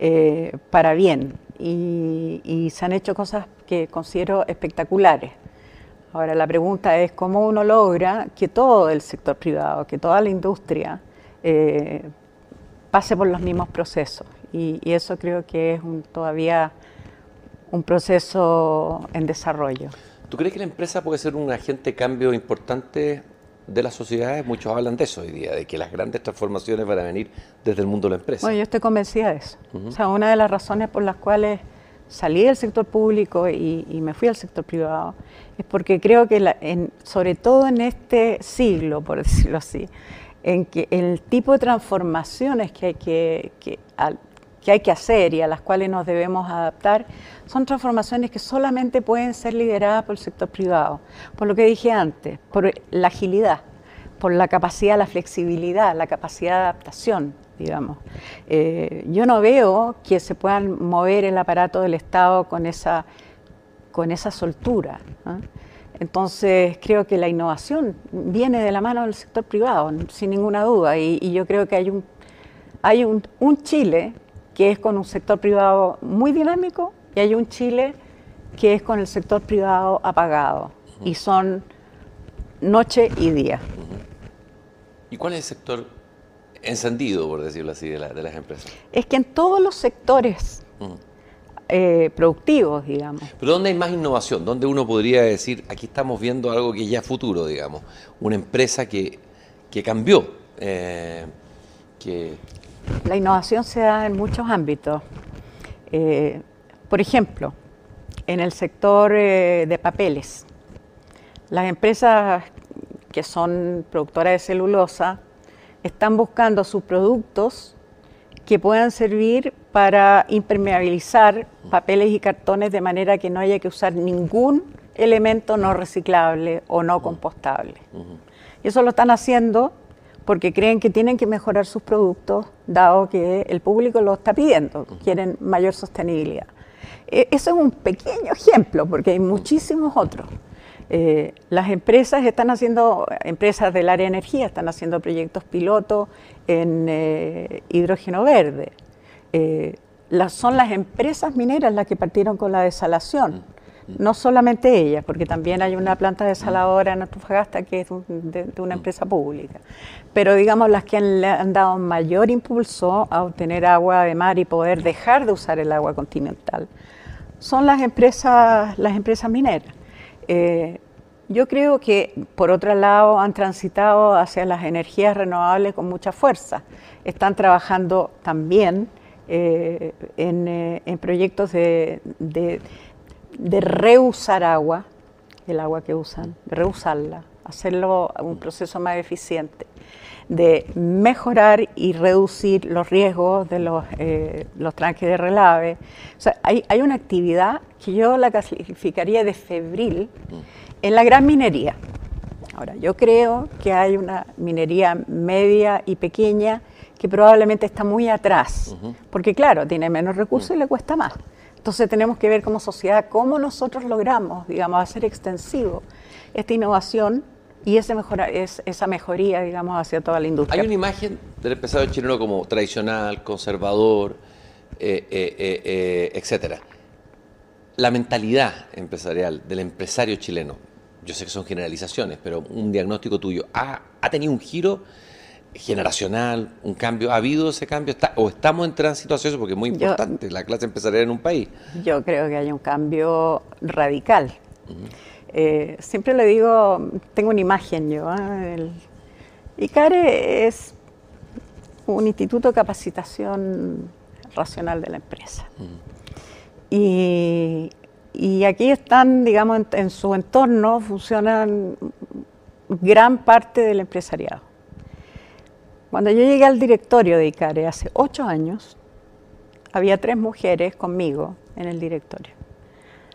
eh, para bien. Y, se han hecho cosas que considero espectaculares. Ahora la pregunta es cómo uno logra que todo el sector privado, que toda la industria eh, pase por los mismos procesos. Y, eso creo que es un, todavía un proceso en desarrollo. ¿Tú crees que la empresa puede ser un agente de cambio importante de las sociedades? Muchos hablan de eso hoy día, de que las grandes transformaciones van a venir desde el mundo de la empresa. Bueno, yo estoy convencida de eso. O sea, una de las razones por las cuales salí del sector público y, me fui al sector privado es porque creo que, sobre todo en este siglo, por decirlo así, en que el tipo de transformaciones que hay que, que que hay que hacer y a las cuales nos debemos adaptar, son transformaciones que solamente pueden ser lideradas por el sector privado, por lo que dije antes, por la agilidad, por la capacidad, la flexibilidad, la capacidad de adaptación, digamos. Eh, yo no veo que se puedan mover el aparato del Estado con esa, con esa soltura. Entonces creo que la innovación viene de la mano del sector privado, sin ninguna duda, y, yo creo que hay un, hay un, un Chile que es con un sector privado muy dinámico, y hay un Chile que es con el sector privado apagado, y son noche y día. ¿Y cuál es el sector encendido, por decirlo así, de, las empresas? Es que en todos los sectores eh, productivos, digamos. Pero ¿dónde hay más innovación? ¿Dónde uno podría decir, aquí estamos viendo algo que ya es futuro, digamos? Una empresa que, cambió, eh, que, la innovación se da en muchos ámbitos. Eh, por ejemplo, en el sector eh, de papeles, las empresas que son productoras de celulosa están buscando sus productos que puedan servir para impermeabilizar papeles y cartones de manera que no haya que usar ningún elemento no reciclable o no compostable. Y eso lo están haciendo porque creen que tienen que mejorar sus productos, dado que el público lo está pidiendo, quieren mayor sostenibilidad. E, eso es un pequeño ejemplo, porque hay muchísimos otros. Eh, las empresas están haciendo, empresas del área de energía, están haciendo proyectos pilotos en eh, hidrógeno verde. Eh, son las empresas mineras las que partieron con la desalación no solamente ella, porque también hay una planta desaladora en Antofagasta que es de, una empresa pública, pero digamos las que han, le han dado mayor impulso a obtener agua de mar y poder dejar de usar el agua continental son las empresas, las empresas mineras. Eh, Yo creo que, por otro lado, han transitado hacia las energías renovables con mucha fuerza. Están trabajando también eh, eh, en, proyectos de, de, reusar agua, el agua que usan, de reusarla, hacerlo un proceso más eficiente, de mejorar y reducir los riesgos de los, eh, los tranques de relave. O sea, hay, hay, una actividad que yo la clasificaría de febril en la gran minería. Ahora, yo creo que hay una minería media y pequeña que probablemente está muy atrás, porque claro, tiene menos recursos y le cuesta más. Entonces tenemos que ver como sociedad cómo nosotros logramos, digamos, hacer extensivo esta innovación y ese mejora, es, esa mejoría, digamos, hacia toda la industria. Hay una imagen del empresario chileno como tradicional, conservador, eh, eh, eh, etcétera. La mentalidad empresarial del empresario chileno, yo sé que son generalizaciones, pero un diagnóstico tuyo, ¿ha, ha tenido un giro generacional, un cambio? ¿Ha habido ese cambio? ¿O estamos en tránsito hacia eso? Porque es muy importante la clase empresarial en un país. Yo creo que hay un cambio radical. Eh, siempre le digo, tengo una imagen yo. ¿eh? ICARE es un instituto de capacitación racional de la empresa. y, y, aquí están, digamos, en, en su entorno funcionan gran parte del empresariado cuando yo llegué al directorio de ICARE hace ocho años, había tres mujeres conmigo en el directorio.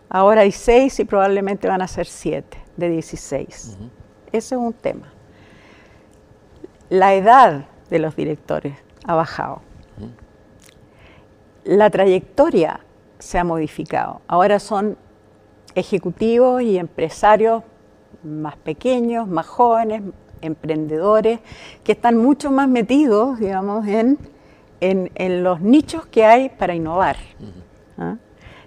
Ahora hay seis y probablemente van a ser siete de 16. Ese es un tema. La edad de los directores ha bajado. La trayectoria se ha modificado. Ahora son ejecutivos y empresarios más pequeños, más jóvenes, emprendedores que están mucho más metidos, digamos, en, en, los nichos que hay para innovar, ¿ah?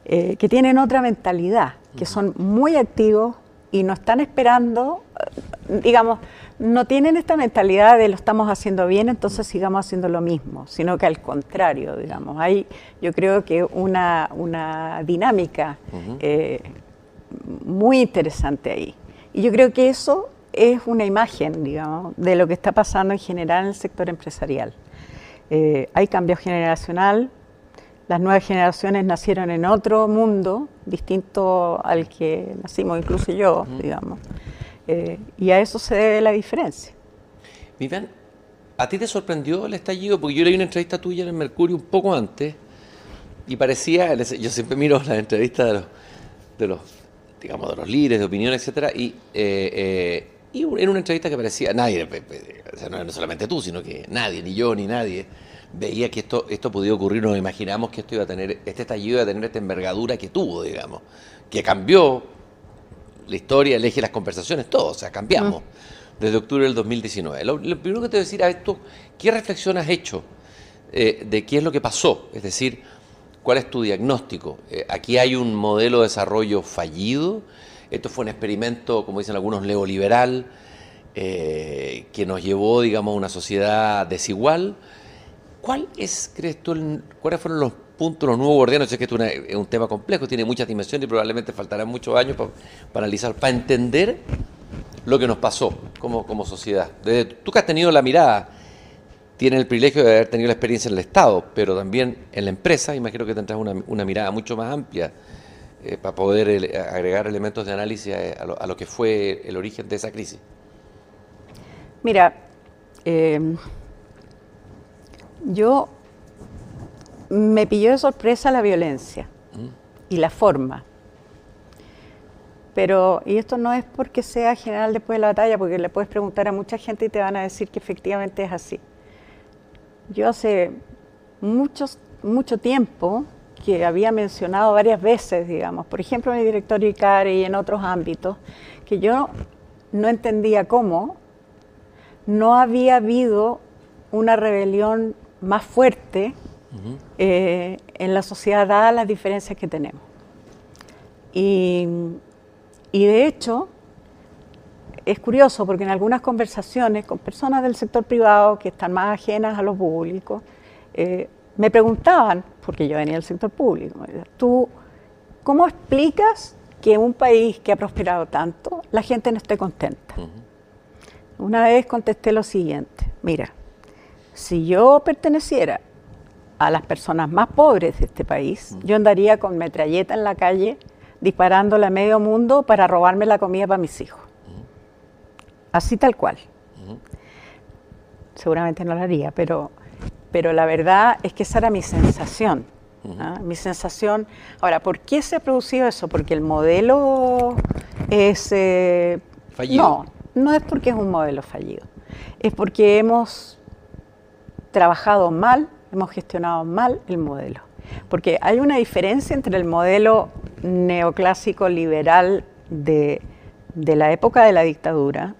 eh, que tienen otra mentalidad, que son muy activos y no están esperando, eh, digamos, no tienen esta mentalidad de lo estamos haciendo bien, entonces sigamos haciendo lo mismo, sino que al contrario, digamos, hay yo creo que una, una dinámica eh, muy interesante ahí. Y yo creo que eso es una imagen, digamos, de lo que está pasando en general en el sector empresarial. Eh, hay cambio generacional, las nuevas generaciones nacieron en otro mundo, distinto al que nacimos, incluso yo, digamos, eh, y a eso se debe la diferencia. Vivian, ¿a ti te sorprendió el estallido? Porque yo leí una entrevista tuya en el Mercurio un poco antes y parecía, yo siempre miro las entrevistas de los, de los digamos, de los líderes de opinión, etcétera, y eh, y en una entrevista que parecía, nadie, o sea, no solamente tú, sino que nadie, ni yo, ni nadie, veía que esto, esto podía ocurrir, nos imaginamos que esto iba a tener, este estallido iba a tener esta envergadura que tuvo, digamos, que cambió la historia, el eje las conversaciones, todo, o sea, cambiamos desde octubre del 2019. Lo, primero que te voy a decir a esto, ¿qué reflexión has hecho eh, de qué es lo que pasó? Es decir, ¿cuál es tu diagnóstico? Eh, ¿Aquí hay un modelo de desarrollo fallido? Esto fue un experimento, como dicen algunos, neoliberal, eh, que nos llevó, digamos, a una sociedad desigual. ¿Cuál es, crees tú, cuáles fueron los puntos, los nuevos gordianos? Sé que esto es un tema complejo, tiene muchas dimensiones y probablemente faltarán muchos años para, analizar, para entender lo que nos pasó como, sociedad. Desde, tú que has tenido la mirada, tienes el privilegio de haber tenido la experiencia en el Estado, pero también en la empresa, imagino que tendrás una, una mirada mucho más amplia eh, para poder agregar elementos de análisis a lo, que fue el origen de esa crisis? Mira, em, yo me pilló de sorpresa la violencia y la forma. Pero, y esto no es porque sea general después de la batalla, porque le puedes preguntar a mucha gente y te van a decir que efectivamente es así. Yo hace muchos, mucho tiempo que había mencionado varias veces, digamos, por ejemplo en el directorio ICARE y en otros ámbitos, que yo no entendía cómo no había habido una rebelión más fuerte eh, en la sociedad dadas las diferencias que tenemos. Y, y, de hecho, es curioso porque en algunas conversaciones con personas del sector privado que están más ajenas a lo público, eh, me preguntaban, porque yo venía del sector público, ¿tú cómo explicas que en un país que ha prosperado tanto, la gente no esté contenta. Una vez contesté lo siguiente, mira, si yo perteneciera a las personas más pobres de este país, yo andaría con metralleta en la calle disparándole a medio mundo para robarme la comida para mis hijos. Así tal cual. Seguramente no lo haría, pero, pero la verdad es que esa era mi sensación. ¿ah? Mi sensación. Ahora, ¿por qué se ha producido eso? Porque el modelo es. Eh, fallido. No, no es porque es un modelo fallido. Es porque hemos trabajado mal, hemos gestionado mal el modelo. Porque hay una diferencia entre el modelo neoclásico liberal de, de la época de la dictadura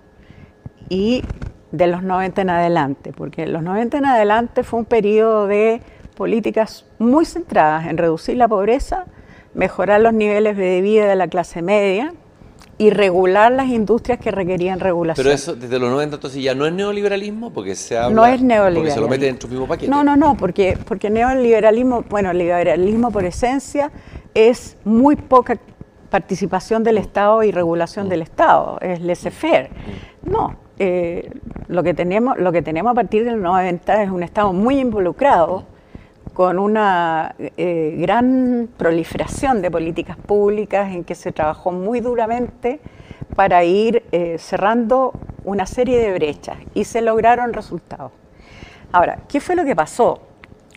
y de los 90 en adelante, porque los 90 en adelante fue un periodo de políticas muy centradas en reducir la pobreza, mejorar los niveles de vida de la clase media y regular las industrias que requerían regulación. Pero eso desde los 90 entonces ya no es neoliberalismo porque se habla no es neoliberalismo. porque se lo mete dentro del mismo paquete. No, no, no, porque porque neoliberalismo, bueno, liberalismo por esencia es muy poca participación del Estado y regulación Mm. del Estado, es laissez-faire. No, eh, lo, que tenemos, a partir del 90 es un Estado muy involucrado, con una eh, gran proliferación de políticas públicas en que se trabajó muy duramente para ir eh, cerrando una serie de brechas y se lograron resultados. Ahora, ¿qué fue lo que pasó?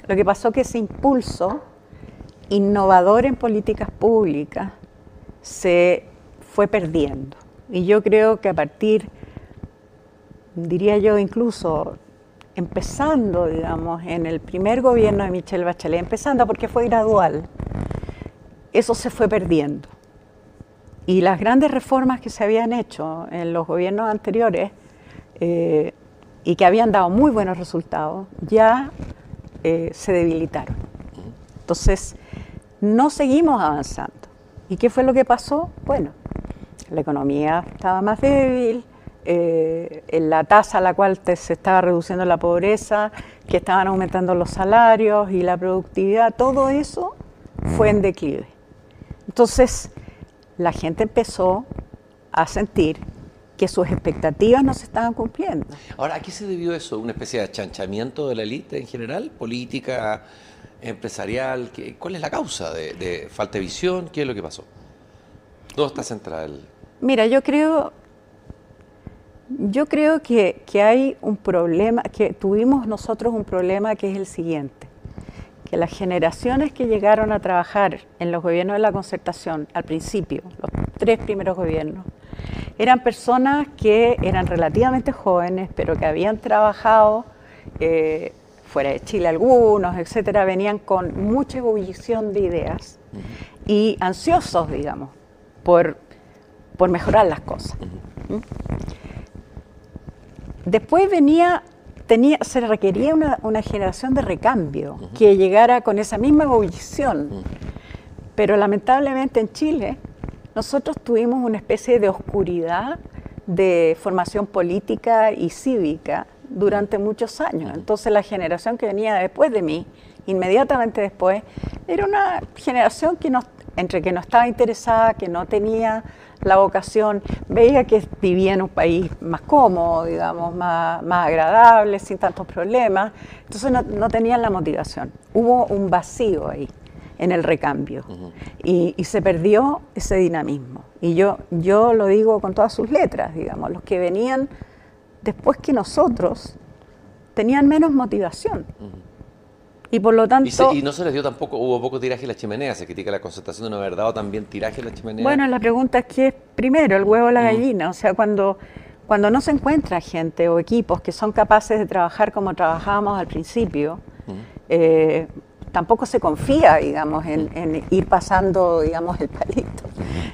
Lo que pasó que ese impulso innovador en políticas públicas se fue perdiendo. Y yo creo que a partir, diría yo incluso, empezando, digamos, en el primer gobierno de Michelle Bachelet, empezando porque fue gradual, eso se fue perdiendo. Y las grandes reformas que se habían hecho en los gobiernos anteriores eh, y que habían dado muy buenos resultados, ya eh, se debilitaron. Entonces, no seguimos avanzando. ¿Y qué fue lo que pasó? Bueno, la economía estaba más débil, eh, en la tasa a la cual te- se estaba reduciendo la pobreza, que estaban aumentando los salarios y la productividad, todo eso fue en declive. Entonces, la gente empezó a sentir que sus expectativas no se estaban cumpliendo. Ahora, ¿a qué se debió eso? ¿Una especie de achanchamiento de la élite en general? ¿Política, empresarial? ¿Qué- ¿Cuál es la causa de, de falta de visión? ¿Qué es lo que pasó? ¿Dónde está central? Mira, yo creo, yo creo que, que hay un problema, que tuvimos nosotros un problema que es el siguiente, que las generaciones que llegaron a trabajar en los gobiernos de la concertación al principio, los tres primeros gobiernos, eran personas que eran relativamente jóvenes, pero que habían trabajado eh, fuera de Chile algunos, etcétera, venían con mucha ebullición de ideas y ansiosos, digamos, por, por mejorar las cosas. ¿Mm? Después venía, tenía, se requería una, una generación de recambio que llegara con esa misma ebullición. Pero lamentablemente en Chile nosotros tuvimos una especie de oscuridad de formación política y cívica durante muchos años. Entonces la generación que venía después de mí, inmediatamente después, era una generación que no, entre que no estaba interesada, que no tenía la vocación, veía que vivía en un país más cómodo, digamos, más, más agradable, sin tantos problemas, entonces no, no tenían la motivación. Hubo un vacío ahí en el recambio y, y se perdió ese dinamismo. Y yo, yo lo digo con todas sus letras, digamos, los que venían después que nosotros tenían menos motivación. Y por lo tanto... Y, se- y no se les dio tampoco, hubo poco tiraje en la chimenea, se critica la concentración de no haber dado también tiraje en la chimenea. Bueno, la pregunta es qué es primero, el huevo o la gallina. O sea, cuando, cuando no se encuentra gente o equipos que son capaces de trabajar como trabajábamos al principio, eh, tampoco se confía, digamos, en, en ir pasando, digamos, el palito.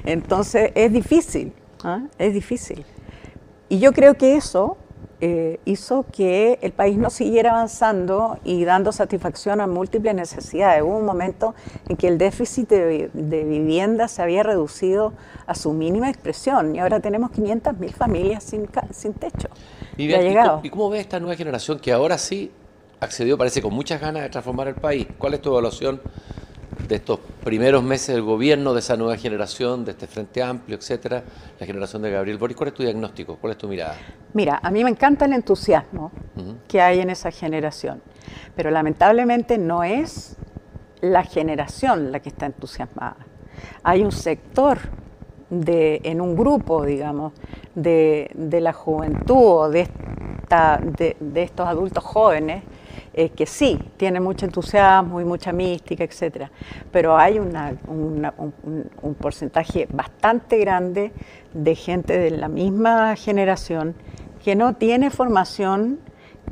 Entonces es difícil, ¿ah? es difícil. Y yo creo que eso eh, hizo que el país no siguiera avanzando y dando satisfacción a múltiples necesidades. Hubo un momento en que el déficit de, de vivienda se había reducido a su mínima expresión y ahora tenemos 500.000 familias sin, sin techo. Y, ha ve- y llegado. cómo- ¿Y cómo ve esta nueva generación que ahora sí accedió, parece, con muchas ganas de transformar el país? ¿Cuál es tu evaluación de estos primeros meses del gobierno, de esa nueva generación, de este Frente Amplio, etcétera, la generación de Gabriel Boric? ¿Cuál es tu diagnóstico? ¿Cuál es tu mirada? Mira, a mí me encanta el entusiasmo que hay en esa generación, pero lamentablemente no es la generación la que está entusiasmada. Hay un sector de, en un grupo, digamos, de, la juventud o de, de estos adultos jóvenes eh, que sí, tiene mucho entusiasmo y mucha mística, etcétera, pero hay un, porcentaje bastante grande de gente de la misma generación que no tiene formación,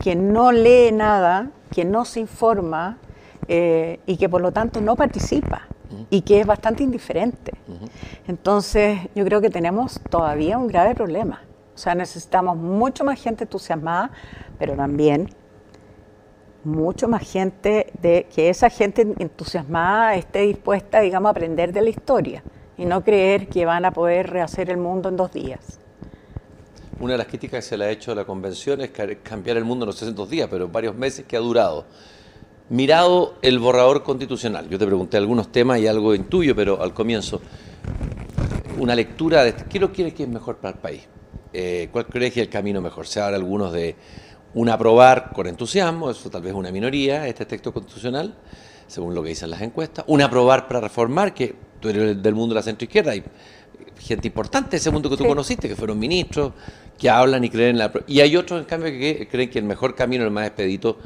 que no lee nada, que no se informa eh, y que por lo tanto no participa y que es bastante indiferente. Entonces yo creo que tenemos todavía un grave problema. O sea, necesitamos mucho más gente entusiasmada, pero también mucho más gente, de que esa gente entusiasmada esté dispuesta, digamos, a aprender de la historia y no creer que van a poder rehacer el mundo en dos días. Una de las críticas que se le ha hecho a la convención es cambiar el mundo no sé en dos días, pero varios meses que ha durado. Mirado el borrador constitucional, yo te pregunté algunos temas y algo intuyo, pero al comienzo, una lectura de qué lo quiere que es mejor para el país. Eh, ¿Cuál crees que es el camino mejor? Se habla algunos de un aprobar con entusiasmo, eso tal vez una minoría, este texto constitucional, según lo que dicen las encuestas. Un aprobar para reformar, que tú eres del mundo de la centroizquierda, hay gente importante de ese mundo que tú conociste, que fueron ministros, que hablan y creen en la... Y hay otros, en cambio, que creen que el mejor camino, el más expedito,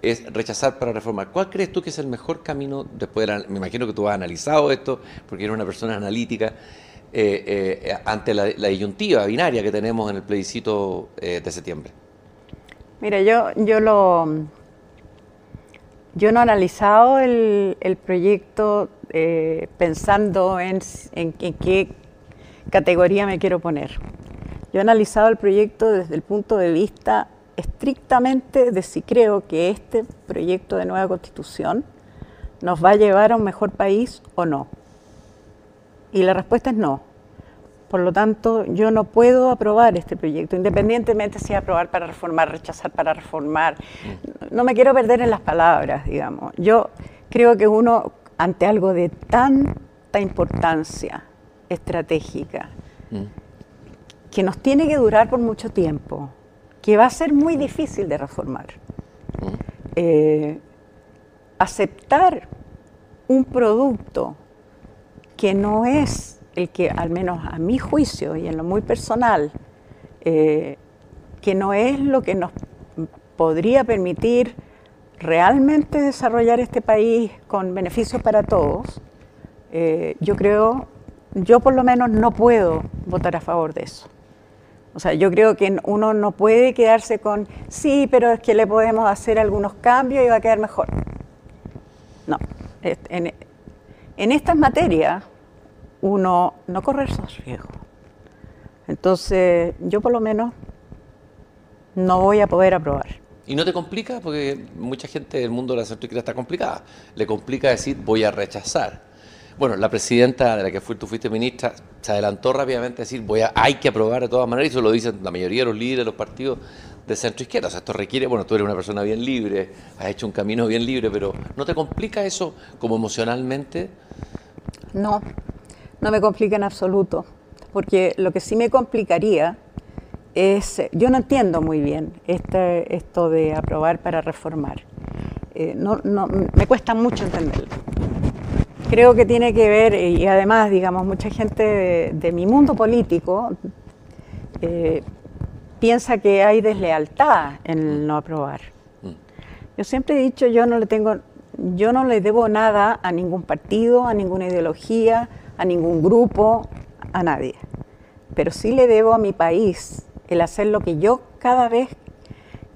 es rechazar para reformar. ¿Cuál crees tú que es el mejor camino después de Me imagino que tú has analizado esto, porque eres una persona analítica, eh, eh, ante la, disyuntiva binaria que tenemos en el plebiscito eh, de septiembre. Mira, yo, yo lo yo no he analizado el, proyecto eh, pensando en, en, qué categoría me quiero poner. Yo he analizado el proyecto desde el punto de vista estrictamente de si creo que este proyecto de nueva constitución nos va a llevar a un mejor país o no. Y la respuesta es no. Por lo tanto, yo no puedo aprobar este proyecto, independientemente si aprobar para reformar, rechazar para reformar. No me quiero perder en las palabras, digamos. Yo creo que uno, ante algo de tanta importancia estratégica, que nos tiene que durar por mucho tiempo, que va a ser muy difícil de reformar, eh, aceptar un producto que no es el que, al menos a mi juicio y en lo muy personal, eh, que no es lo que nos podría permitir realmente desarrollar este país con beneficios para todos, eh, yo creo, yo por lo menos no puedo votar a favor de eso. O sea, yo creo que uno no puede quedarse con, sí, pero es que le podemos hacer algunos cambios y va a quedar mejor. No, en, en estas materias uno no correr esos riesgos. Entonces, yo por lo menos no voy a poder aprobar. ¿Y no te complica? Porque mucha gente del mundo de la centroizquierda está complicada. Le complica decir voy a rechazar. Bueno, la presidenta de la que tú fuiste ministra se adelantó rápidamente a decir voy a, hay que aprobar de todas maneras y eso lo dicen la mayoría de los líderes de los partidos de centro izquierda. O sea, esto requiere, bueno, tú eres una persona bien libre, has hecho un camino bien libre, pero ¿no te complica eso como emocionalmente? No, no me complica en absoluto, porque lo que sí me complicaría es, yo no entiendo muy bien este, esto de aprobar para reformar. Eh, no, me cuesta mucho entenderlo. Creo que tiene que ver, y además, digamos, mucha gente de, mi mundo político eh, piensa que hay deslealtad en el no aprobar. Mm. Yo siempre he dicho, yo no le tengo, yo no le debo nada a ningún partido, a ninguna ideología, a ningún grupo, a nadie. Pero sí le debo a mi país el hacer lo que yo cada vez,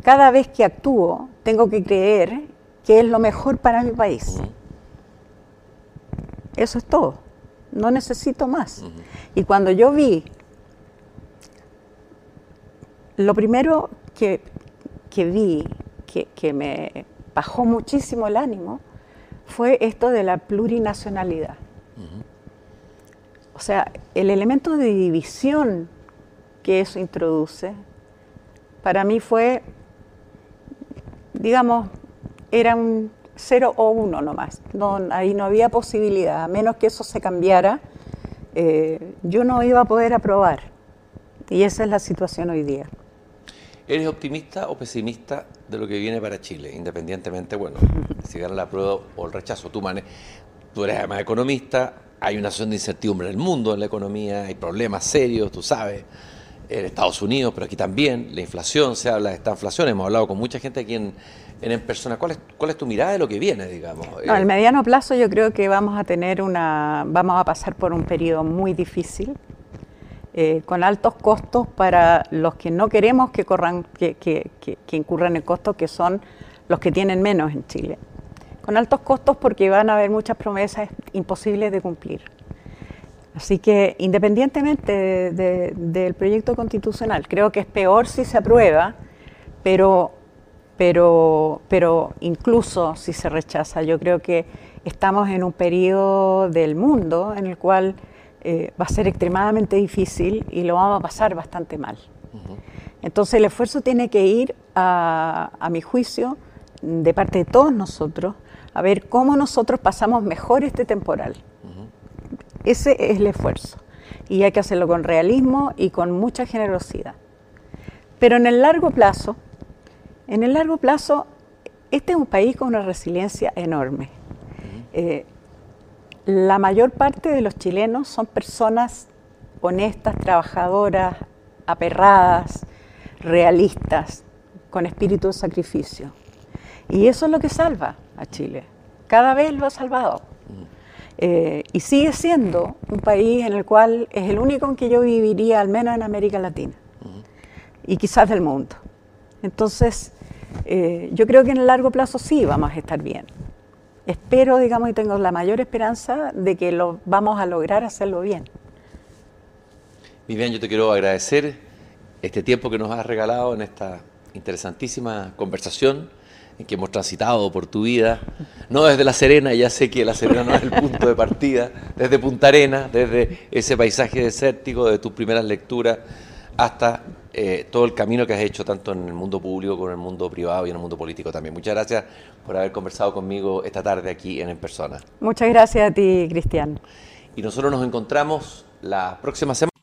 cada vez que actúo, tengo que creer que es lo mejor para mi país. Eso es todo. No necesito más. Y cuando yo vi, lo primero que, vi, que me bajó muchísimo el ánimo, fue esto de la plurinacionalidad. O sea, el elemento de división que eso introduce, para mí fue, digamos, era un, 0 o 1 nomás. No, ahí no había posibilidad, a menos que eso se cambiara, eh, yo no iba a poder aprobar. Y esa es la situación hoy día. ¿Eres optimista o pesimista de lo que viene para Chile, independientemente, bueno, si gana la prueba o el rechazo? Tú, manes, tú eres además economista, hay una situación de incertidumbre en el mundo, en la economía, hay problemas serios, tú sabes, en Estados Unidos, pero aquí también, la inflación, se habla de esta inflación, hemos hablado con mucha gente aquí en, en, persona. ¿Cuál es, ¿Cuál es tu mirada de lo que viene, digamos? No, al mediano plazo yo creo que vamos a tener una, vamos a pasar por un periodo muy difícil, eh, con altos costos para los que no queremos que, corran, que, que, que, incurran en costos, que son los que tienen menos en Chile. Con altos costos porque van a haber muchas promesas imposibles de cumplir. Así que independientemente del proyecto constitucional, creo que es peor si se aprueba, pero, pero, pero incluso si se rechaza, yo creo que estamos en un periodo del mundo en el cual eh, va a ser extremadamente difícil y lo vamos a pasar bastante mal. Entonces el esfuerzo tiene que ir, a, a, mi juicio, de parte de todos nosotros, a ver cómo nosotros pasamos mejor este temporal. Ese es el esfuerzo. Y hay que hacerlo con realismo y con mucha generosidad. Pero en el largo plazo, en el largo plazo, este es un país con una resiliencia enorme la mayor parte de los chilenos son personas honestas, trabajadoras, aperradas, realistas, con espíritu de sacrificio. Y eso es lo que salva a Chile. Cada vez lo ha salvado. Eh, y sigue siendo un país en el cual es el único en que yo viviría, al menos en América Latina. Y quizás del mundo. Entonces, eh, yo creo que en el largo plazo sí vamos a estar bien espero, digamos, y tengo la mayor esperanza de que lo vamos a lograr hacerlo bien. Vivian, yo te quiero agradecer este tiempo que nos has regalado en esta interesantísima conversación que hemos transitado por tu vida, no desde La Serena, ya sé que La Serena no es el punto de partida, desde Punta Arena, desde ese paisaje desértico, de tus primeras lecturas, hasta eh, todo el camino que has hecho tanto en el mundo público como en el mundo privado y en el mundo político también. Muchas gracias por haber conversado conmigo esta tarde aquí en En Persona. Muchas gracias a ti, Cristian. Y nosotros nos encontramos la próxima semana.